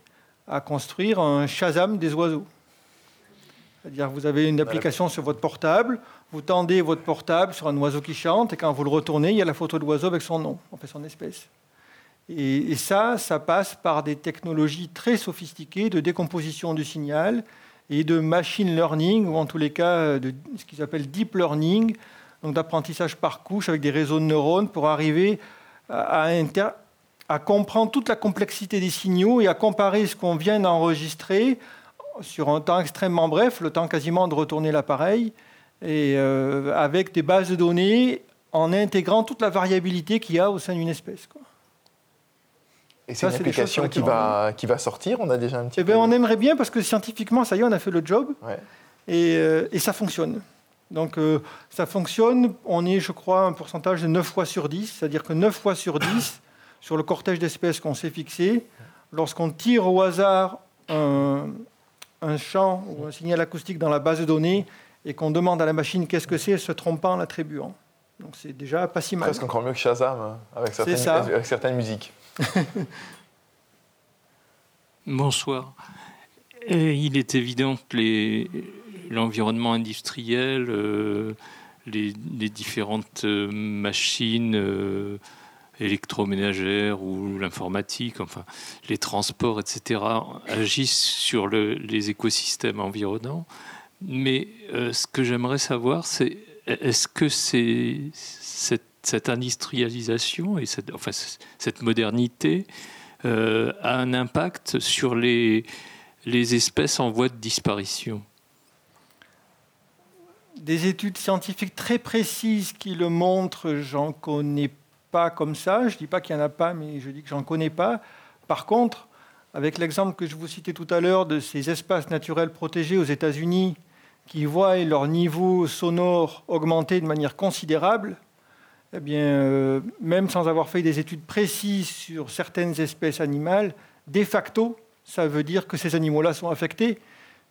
Speaker 6: à construire un Shazam des oiseaux. C'est-à-dire vous avez une application sur votre portable, vous tendez votre portable sur un oiseau qui chante, et quand vous le retournez, il y a la photo de l'oiseau avec son nom, en fait son espèce. Et, ça, ça passe par des technologies très sophistiquées de décomposition du signal et de machine learning, ou en tous les cas de ce qu'ils appellent deep learning, donc d'apprentissage par couche avec des réseaux de neurones pour arriver à, comprendre toute la complexité des signaux et à comparer ce qu'on vient d'enregistrer sur un temps extrêmement bref, le temps quasiment de retourner l'appareil, et euh, avec des bases de données en intégrant toute la variabilité qu'il y a au sein d'une espèce. Quoi.
Speaker 3: Et c'est une application qui va, qui va sortir On a déjà un petit
Speaker 6: eh ben, On aimerait bien parce que scientifiquement, ça y est, on a fait le job et, euh, et, ça fonctionne. Donc euh, ça fonctionne, on est, je crois, un pourcentage de 9 fois sur 10, c'est-à-dire que 9 fois sur 10, sur le cortège d'espèces qu'on s'est fixé, lorsqu'on tire au hasard un, champ ou un signal acoustique dans la base de données et qu'on demande à la machine qu'est-ce que c'est, elle se trompe pas en l'attribuant. Donc c'est déjà pas si mal.
Speaker 3: Presque encore mieux que Shazam hein, avec, certaines, avec certaines musiques.
Speaker 13: Bonsoir. il est évident que l'environnement industriel, euh, les, différentes euh, machines, euh, électroménagère ou l'informatique, enfin les transports, etc., agissent sur les écosystèmes environnants. Mais euh, ce que j'aimerais savoir, c'est est-ce que cette, industrialisation et cette, enfin, cette modernité euh, a un impact sur les, les espèces en voie de disparition?
Speaker 6: Des études scientifiques très précises qui le montrent, j'en connais pas comme ça. Je ne dis pas qu'il n'y en a pas, mais je dis que j'en connais pas. Par contre, avec l'exemple que je vous citais tout à l'heure de ces espaces naturels protégés aux États-Unis qui voient leur niveau sonore augmenter de manière considérable, eh bien, euh, même sans avoir fait des études précises sur certaines espèces animales, de facto, ça veut dire que ces animaux-là sont affectés,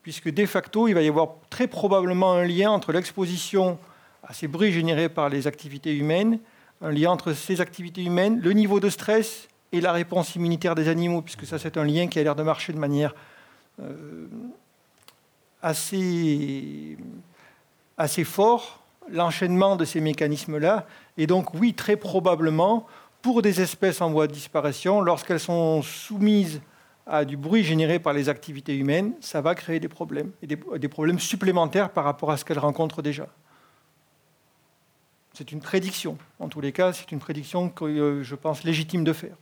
Speaker 6: puisque de facto, il va y avoir très probablement un lien entre l'exposition à ces bruits générés par les activités humaines un lien entre ces activités humaines, le niveau de stress et la réponse immunitaire des animaux, puisque ça c'est un lien qui a l'air de marcher de manière euh, assez, assez fort, l'enchaînement de ces mécanismes-là. Et donc oui, très probablement, pour des espèces en voie de disparition, lorsqu'elles sont soumises à du bruit généré par les activités humaines, ça va créer des problèmes, et des problèmes supplémentaires par rapport à ce qu'elles rencontrent déjà. C'est une prédiction. En tous les cas, c'est une prédiction que euh, je pense légitime de faire.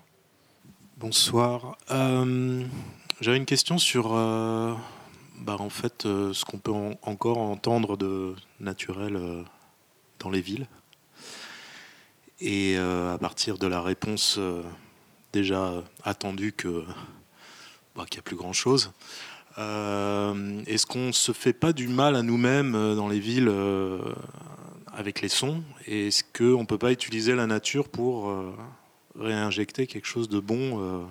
Speaker 14: Bonsoir. Euh, j'avais une question sur euh, bah, fait, ce qu'on peut encore entendre de naturel dans les villes. Et à partir de la réponse déjà attendue bah, qu'il n'y a plus grand-chose, est-ce qu'on ne se fait pas du mal à nous-mêmes dans les villes avec les sons Et est-ce qu'on ne peut pas utiliser la nature pour euh, réinjecter quelque chose de bon euh,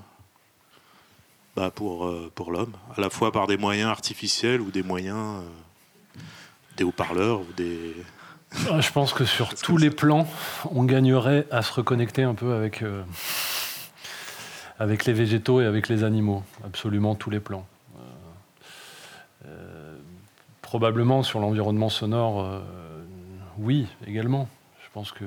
Speaker 14: bah pour, euh, pour l'homme, à la fois par des moyens artificiels ou des moyens, des haut-parleurs ou des...
Speaker 5: Ah, je pense que sur tous les plans, on gagnerait à se reconnecter un peu avec, avec les végétaux et avec les animaux, absolument tous les plans. probablement sur l'environnement sonore oui, également. Je pense que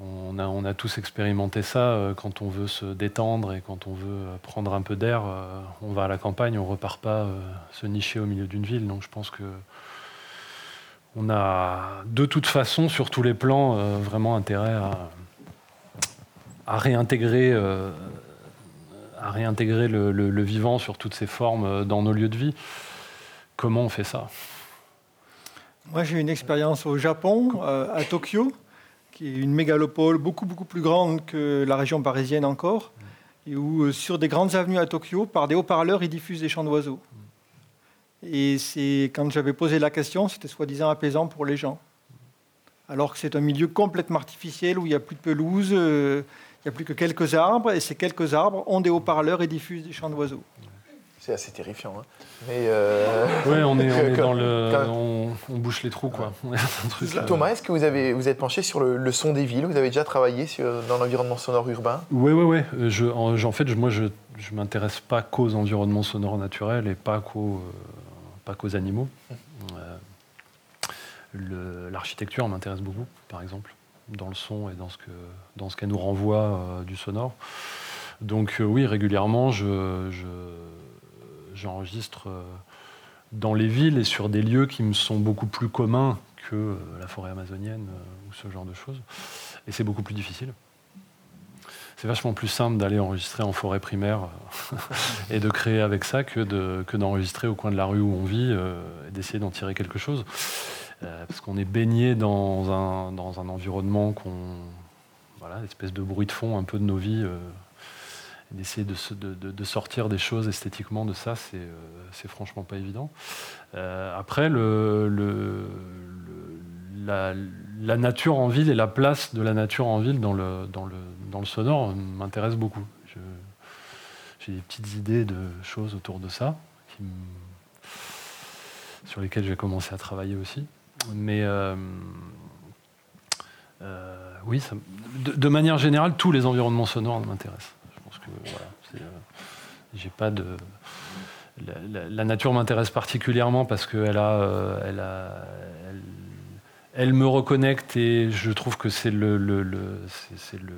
Speaker 5: on a, tous expérimenté ça euh, quand on veut se détendre et quand on veut prendre un peu d'air. Euh, on va à la campagne, on repart pas euh, se nicher au milieu d'une ville. Donc je pense que on a de toute façon, sur tous les plans, vraiment intérêt à, réintégrer, le, vivant sur toutes ses formes dans nos lieux de vie. Comment on fait ça?
Speaker 6: Moi, j'ai une expérience au Japon, à Tokyo, qui est une mégalopole beaucoup, beaucoup plus grande que la région parisienne encore, et où, sur des grandes avenues à Tokyo, par des haut-parleurs, ils diffusent des chants d'oiseaux. Et c'est quand j'avais posé la question, c'était soi-disant apaisant pour les gens. Alors que c'est un milieu complètement artificiel où il n'y a plus de pelouse, euh, il n'y a plus que quelques arbres, et ces quelques arbres ont des haut-parleurs et diffusent des chants d'oiseaux.
Speaker 3: C'est assez terrifiant. Hein. Mais euh,
Speaker 5: Oui, on est, dans le. On, bouche les trous, quoi.
Speaker 3: Thomas, est-ce que vous, avez, vous êtes penché sur le, son des villes? Vous avez déjà travaillé sur, dans l'environnement sonore urbain?
Speaker 5: Oui, oui, oui. Euh, je, en, fait, moi, je ne m'intéresse pas qu'aux environnements sonores naturels et pas qu'aux pas qu'aux animaux. Euh, l'architecture m'intéresse beaucoup, par exemple, dans le son et dans ce que dans ce qu'elle nous renvoie euh, du sonore. Donc euh, oui, régulièrement, je, j'enregistre dans les villes et sur des lieux qui me sont beaucoup plus communs que la forêt amazonienne ou ce genre de choses. Et c'est beaucoup plus difficile c'est vachement plus simple d'aller enregistrer en forêt primaire euh, et de créer avec ça que, que d'enregistrer au coin de la rue où on vit euh, et d'essayer d'en tirer quelque chose. Euh, parce qu'on est baigné dans un, dans un environnement qu'on. Voilà, espèce de bruit de fond un peu de nos vies. D'essayer de, sortir des choses esthétiquement de ça, c'est, c'est franchement pas évident. après, le, le, la, nature en ville et la place de la nature en ville dans le, sonore m'intéresse beaucoup. j'ai des petites idées de choses autour de ça, sur lesquelles j'ai commencé à travailler aussi. Mais euh, euh, oui, de, manière générale, tous les environnements sonores m'intéressent. Euh, j'ai pas de la, nature m'intéresse particulièrement parce qu'elle a, a, elle, me reconnecte et je trouve que c'est le, c'est le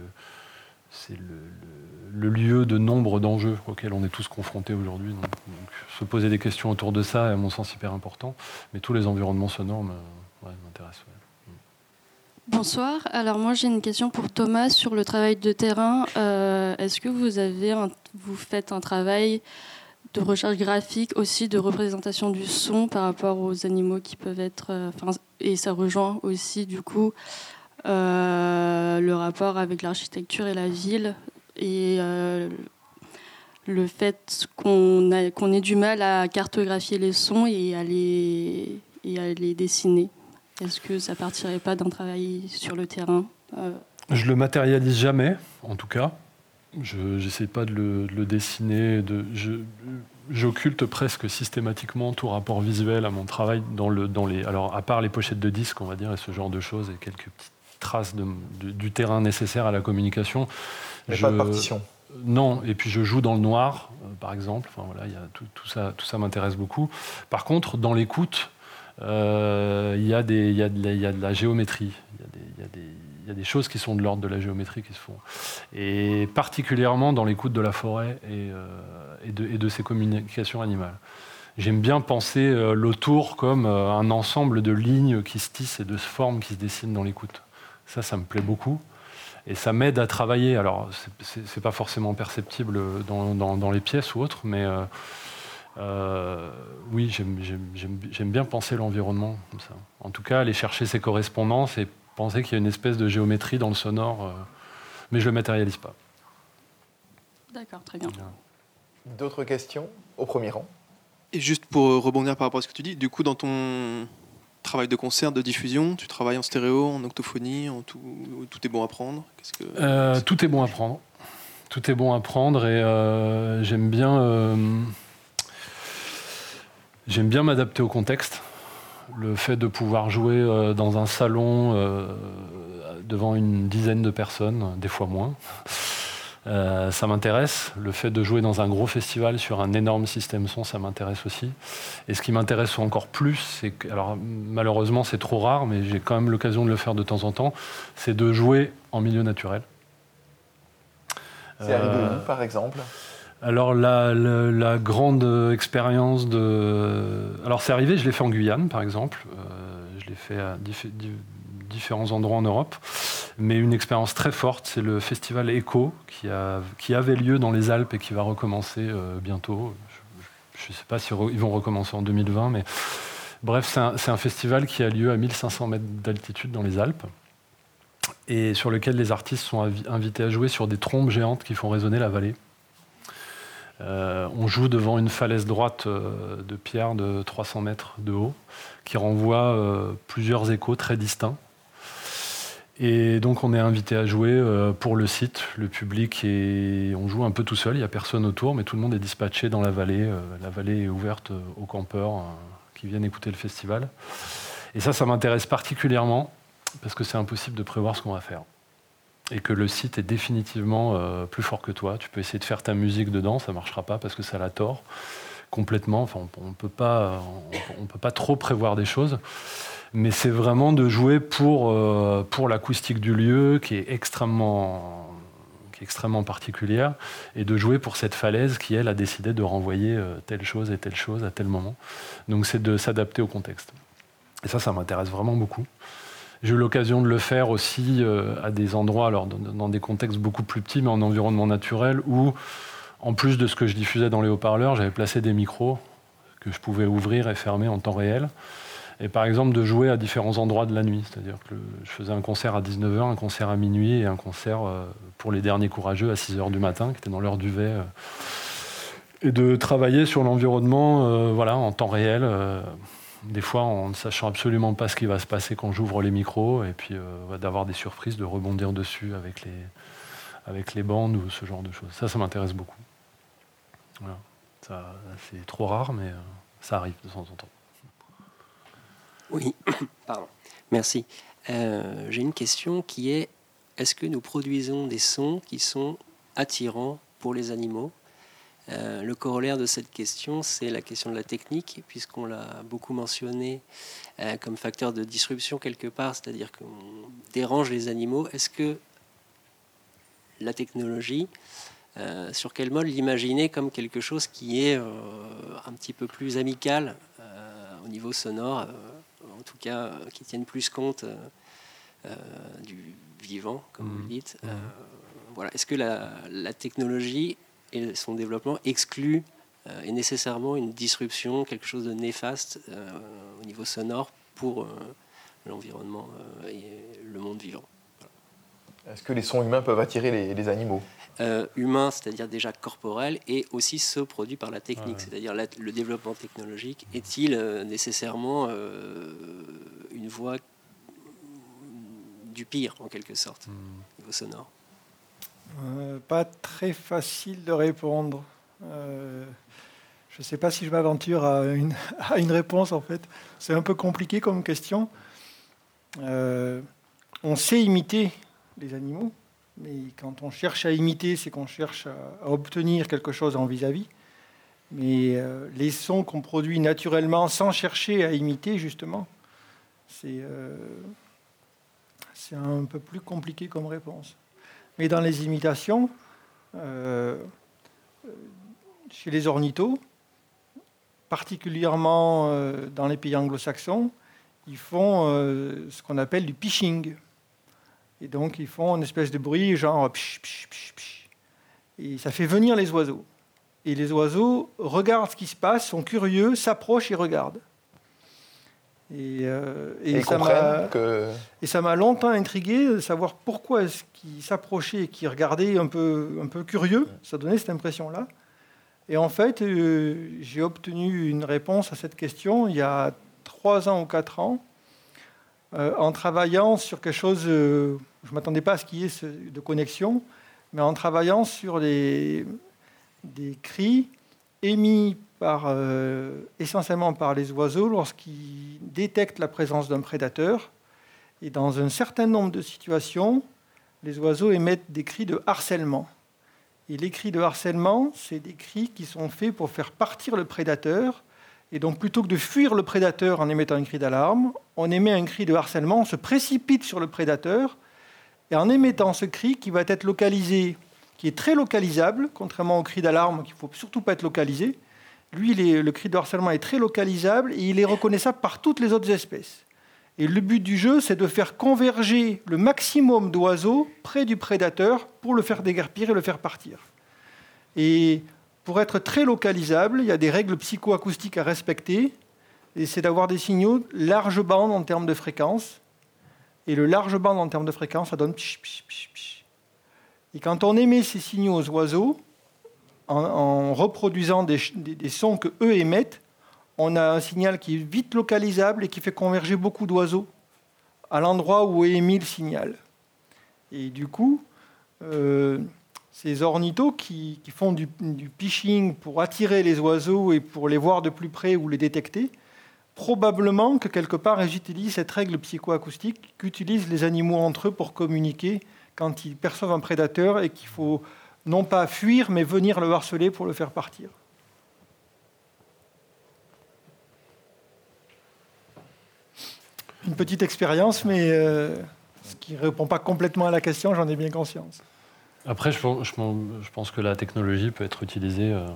Speaker 5: c'est le, lieu de nombre d'enjeux auxquels on est tous confrontés aujourd'hui. Donc, se poser des questions autour de ça est à mon sens hyper important. Mais tous les environnements sonores m'intéressent.
Speaker 15: Bonsoir. Alors moi j'ai une question pour Thomas sur le travail de terrain. Euh, est-ce que vous avez vous faites un travail de recherche graphique aussi de représentation du son par rapport aux animaux qui peuvent être euh, et ça rejoint aussi du coup euh, le rapport avec l'architecture et la ville et le fait qu'on qu'on ait du mal à cartographier les sons et et à les dessiner? Est-ce que ça partirait pas d'un travail sur le terrain
Speaker 5: euh? Je le matérialise jamais, en tout cas. Je n'essaie pas de le, dessiner. De, j'occulte presque systématiquement tout rapport visuel à mon travail dans, le, dans les. Alors, à part les pochettes de disques, on va dire, et ce genre de choses, et quelques petites traces de, du terrain nécessaire à la communication.
Speaker 3: Mais pas de partition.
Speaker 5: Non, et puis je joue dans le noir, euh, par exemple. Enfin, voilà, y a tout, tout, ça, tout ça m'intéresse beaucoup. Par contre, dans l'écoute, euh, il y, a de la géométrie. Il y, a des choses qui sont de l'ordre de la géométrie qui se font. Et particulièrement dans l'écoute de la forêt et, euh, de, ses communications animales. J'aime bien penser l'autour comme un ensemble de lignes qui se tissent et de formes qui se dessinent dans l'écoute. Ça, ça me plaît beaucoup. Et ça m'aide à travailler. Alors, ce n'est pas forcément perceptible dans, les pièces ou autres, mais euh, euh, oui, j'aime bien penser l'environnement comme ça. En tout cas, aller chercher ses correspondances et penser qu'il y a une espèce de géométrie dans le sonore, euh, mais je ne le matérialise pas.
Speaker 15: D'accord, très bien.
Speaker 3: D'autres questions au premier rang?
Speaker 11: Et juste pour rebondir par rapport à ce que tu dis, du coup, dans ton travail de concert, de diffusion Tu travailles en stéréo, en octophonie en tout, tout est bon à prendre?
Speaker 5: Que... Euh, tout est bon à prendre. Tout est bon à prendre et euh, j'aime bien, euh, j'aime bien m'adapter au contexte. Le fait de pouvoir jouer dans un salon devant une dizaine de personnes, des fois moins, euh, ça m'intéresse. Le fait de jouer dans un gros festival sur un énorme système son, ça m'intéresse aussi. Et ce qui m'intéresse encore plus, c'est que, alors malheureusement c'est trop rare, mais j'ai quand même l'occasion de le faire de temps en temps, c'est de jouer en milieu naturel.
Speaker 3: C'est arrivé où, par exemple
Speaker 5: alors la, grande expérience de... Alors c'est arrivé, je l'ai fait en Guyane par exemple, je l'ai fait à différents endroits en Europe, mais une expérience très forte, c'est le festival Echo qui, a, qui avait lieu dans les Alpes et qui va recommencer bientôt. Je ne sais pas s'ils ils vont recommencer en 2020, mais bref, c'est un, un, festival qui a lieu à 1500 mètres d'altitude dans les Alpes et sur lequel les artistes sont invités à jouer sur des trompes géantes qui font résonner la vallée. Euh, on joue devant une falaise droite euh, de pierre de 300 mètres de haut qui renvoie euh, plusieurs échos très distincts. Et donc on est invité à jouer pour le site, le public, et on joue un peu tout seul, il n'y a personne autour, mais tout le monde est dispatché dans la vallée. la vallée est ouverte aux campeurs qui viennent écouter le festival. Et ça, ça m'intéresse particulièrement parce que c'est impossible de prévoir ce qu'on va faire. Et que le site est définitivement euh, plus fort que toi. Tu peux essayer de faire ta musique dedans, ça ne marchera pas parce que ça la tord complètement. Enfin, on ne peut, pas, on, peut pas trop prévoir des choses. Mais c'est vraiment de jouer pour, euh, pour l'acoustique du lieu qui est extrêmement qui est extrêmement particulière, et de jouer pour cette falaise qui, elle, a décidé de renvoyer euh, telle chose et telle chose à tel moment. Donc c'est de s'adapter au contexte. Et ça, ça m'intéresse vraiment beaucoup. J'ai eu l'occasion de le faire aussi euh, à des endroits, alors dans, des contextes beaucoup plus petits, mais en environnement naturel, où, en plus de ce que je diffusais dans les haut-parleurs, j'avais placé des micros que je pouvais ouvrir et fermer en temps réel. Et par exemple, de jouer à différents endroits de la nuit. C'est-à-dire que je faisais un concert à 19h, un concert à minuit et un concert euh, pour les derniers courageux à 6h du matin, qui était dans l'heure du euh. et de travailler sur l'environnement voilà, en temps réel des fois en ne sachant absolument pas ce qui va se passer quand j'ouvre les micros, et puis euh, d'avoir des surprises, de rebondir dessus avec les, avec les bandes ou ce genre de choses. Ça, ça m'intéresse beaucoup. c'est trop rare, mais euh, ça arrive de temps en temps.
Speaker 16: Oui, pardon. Merci. Euh, j'ai une question qui est est-ce que nous produisons des sons qui sont attirants pour les animaux? Euh, le corollaire de cette question, c'est la question de la technique, puisqu'on l'a beaucoup mentionné euh, comme facteur de disruption quelque part, c'est-à-dire qu'on dérange les animaux. Est-ce que la technologie, euh, sur quel mode l'imaginer comme quelque chose qui est un petit peu plus amical au niveau sonore, en tout cas qui tienne plus compte du vivant, comme vous mmh. dites mmh. voilà. Est-ce que la technologie et son développement exclut euh, et nécessairement une disruption, quelque chose de néfaste euh, au niveau sonore pour euh, l'environnement et le monde vivant.
Speaker 3: Est-ce que les sons humains peuvent attirer les, animaux?
Speaker 16: Humains, c'est-à-dire déjà corporels, et aussi ceux produits par la technique, c'est-à-dire le développement technologique. Est-il nécessairement une voie du pire, en quelque sorte, hmm. au niveau sonore?
Speaker 6: Euh, pas très facile de répondre. Euh, je ne sais pas si je m'aventure à une, réponse en fait. C'est un peu compliqué comme question. Euh, on sait imiter les animaux, mais quand on cherche à imiter, c'est qu'on cherche à, obtenir quelque chose en vis-à-vis. Mais les sons qu'on produit naturellement sans chercher à imiter, justement, c'est un peu plus compliqué comme réponse. Mais dans les imitations, euh, chez les ornithos, particulièrement euh, dans les pays anglo-saxons, ils font euh, ce qu'on appelle du pitching. Et donc, ils font une espèce de bruit, genre psh, psh, psh, Et ça fait venir les oiseaux. Et les oiseaux regardent ce qui se passe, sont curieux, s'approchent et regardent.
Speaker 3: Euh, et, ça m'a,
Speaker 6: et ça m'a longtemps intrigué de savoir pourquoi est-ce qu'ils s'approchaient et qu'ils regardaient un peu, un peu curieux. Ça donnait cette impression-là. Et en fait, euh, j'ai obtenu une réponse à cette question il y a trois ans ou quatre ans, euh, en travaillant sur quelque chose, je ne m'attendais pas à ce qu'il y ait de connexion, mais en travaillant sur des cris émis euh, essentiellement par les oiseaux lorsqu'ils détectent la présence d'un prédateur. Et dans un certain nombre de situations, les oiseaux émettent des cris de harcèlement. Et les cris de harcèlement, c'est des cris qui sont faits pour faire partir le prédateur. Et donc plutôt que de fuir le prédateur en émettant un cri d'alarme, on émet un cri de harcèlement, on se précipite sur le prédateur. Et en émettant ce cri qui va être localisé qui est très localisable, contrairement au cri d'alarme qu'il ne faut surtout pas être localisé. Lui, le cri de harcèlement est très localisable et il est reconnaissable par toutes les autres espèces. Et le but du jeu, c'est de faire converger le maximum d'oiseaux près du prédateur pour le faire déguerpir et le faire partir. Et pour être très localisable, il y a des règles psychoacoustiques à respecter. Et c'est d'avoir des signaux large bande en termes de fréquence. Et le large bande en termes de fréquence, ça donne Et quand on émet ces signaux aux oiseaux, en, reproduisant des, sons que eux émettent, on a un signal qui est vite localisable et qui fait converger beaucoup d'oiseaux à l'endroit où est émis le signal. Et du coup, euh, ces ornithos qui, font du, du, pour attirer les oiseaux et pour les voir de plus près ou les détecter, probablement que quelque part ils utilisent cette règle psychoacoustique qu'utilisent les animaux entre eux pour communiquer quand ils perçoivent un prédateur et qu'il faut non pas fuir mais venir le harceler pour le faire partir. Une petite expérience, mais euh, ce qui ne répond pas complètement à la question, j'en ai bien conscience.
Speaker 5: Après, je, pense que la technologie peut être utilisée euh,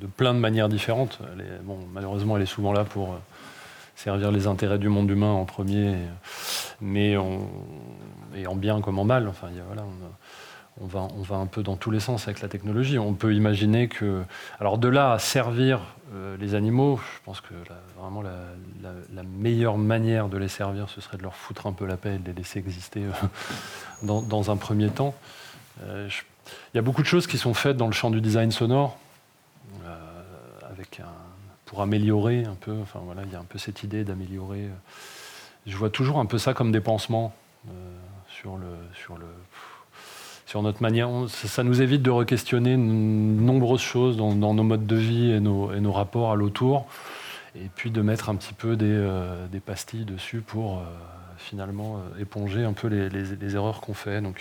Speaker 5: de plein de manières différentes. malheureusement, elle est souvent là pour euh, servir les intérêts du monde humain en premier, mais et en bien comme en mal. Enfin, voilà, on va un peu dans tous les sens avec la technologie. On peut imaginer que, alors de là à servir euh, les animaux, je pense que vraiment la, meilleure manière de les servir, ce serait de leur foutre un peu la paix et de les laisser exister euh, dans, un premier temps. Il y a beaucoup de choses qui sont faites dans le champ du design sonore pour améliorer un peu. Enfin voilà, il y a un peu cette idée d'améliorer. Euh, je vois toujours un peu ça comme des pansements euh, sur le sur le sur notre manière. ça, nous évite de re-questionner nombreuses choses dans, nos modes de vie et nos, rapports à l'autour, et puis de mettre un petit peu des, euh, pastilles dessus pour finalement éponger un peu les, erreurs qu'on fait. Donc,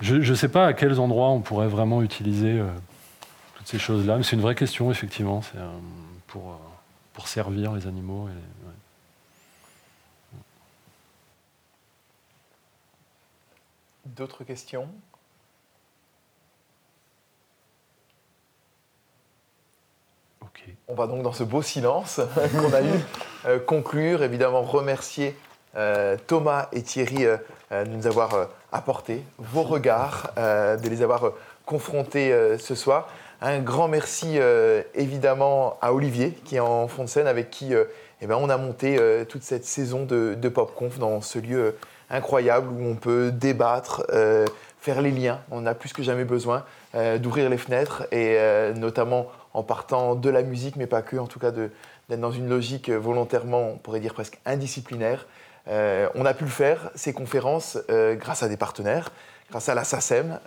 Speaker 5: je ne sais pas à quels endroits on pourrait vraiment utiliser ces choses-là. Mais c'est une vraie question, effectivement, euh, pour, euh, pour servir les animaux.
Speaker 3: D'autres questions? On va donc dans ce beau silence qu'on a eu euh, conclure, évidemment remercier Thomas et Thierry de nous avoir apporté vos regards, de les avoir confrontés ce soir. Un grand merci euh, évidemment à Olivier qui est en fond de scène avec qui euh, eh ben, on a monté euh, toute cette saison de, de PopConf dans ce lieu incroyable où on peut débattre, faire les liens. On a plus que jamais besoin d'ouvrir les fenêtres et notamment en partant de la musique, mais pas que, en tout cas d'être dans une logique volontairement, on pourrait dire presque indisciplinaire. on a pu le faire, ces conférences, grâce à des partenaires, grâce à la SACEM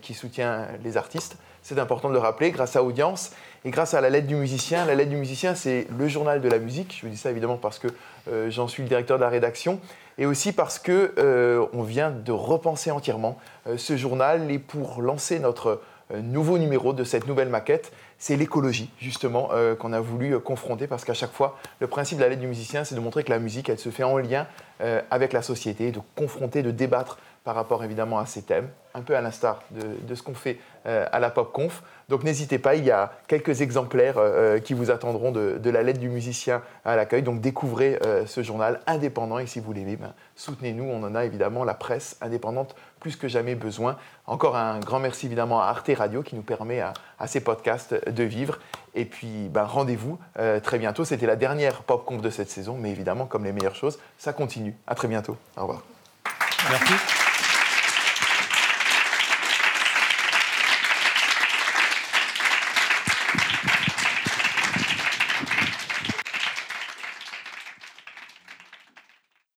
Speaker 3: qui soutient les artistes, c'est important de le rappeler, grâce à Audience et grâce à la lettre du musicien. La lettre du musicien, c'est le journal de la musique. Je vous dis ça évidemment parce que euh, j'en suis le directeur de la rédaction et aussi parce que euh, on vient de repenser entièrement euh, ce journal et pour lancer notre nouveau numéro de cette nouvelle maquette, c'est l'écologie justement qu'on a voulu confronter parce qu'à chaque fois, le principe de la lettre du musicien, c'est de montrer que la musique, elle se fait en lien avec la société, de confronter, de débattre par rapport évidemment à ces thèmes, un peu à l'instar de, ce qu'on fait euh, à la PopConf. Donc n'hésitez pas, il y a quelques exemplaires euh, qui vous attendront de, la lettre du musicien à l'accueil. Donc découvrez euh, ce journal indépendant et si vous l'aimez, ben, soutenez-nous. On en a évidemment la presse indépendante plus que jamais besoin. Encore un grand merci évidemment à Arte Radio qui nous permet à, ces podcasts de vivre. Et puis ben, rendez-vous très bientôt. C'était la dernière PopConf de cette saison, mais évidemment comme les meilleures choses, ça continue. À très bientôt. Au revoir.
Speaker 5: Merci.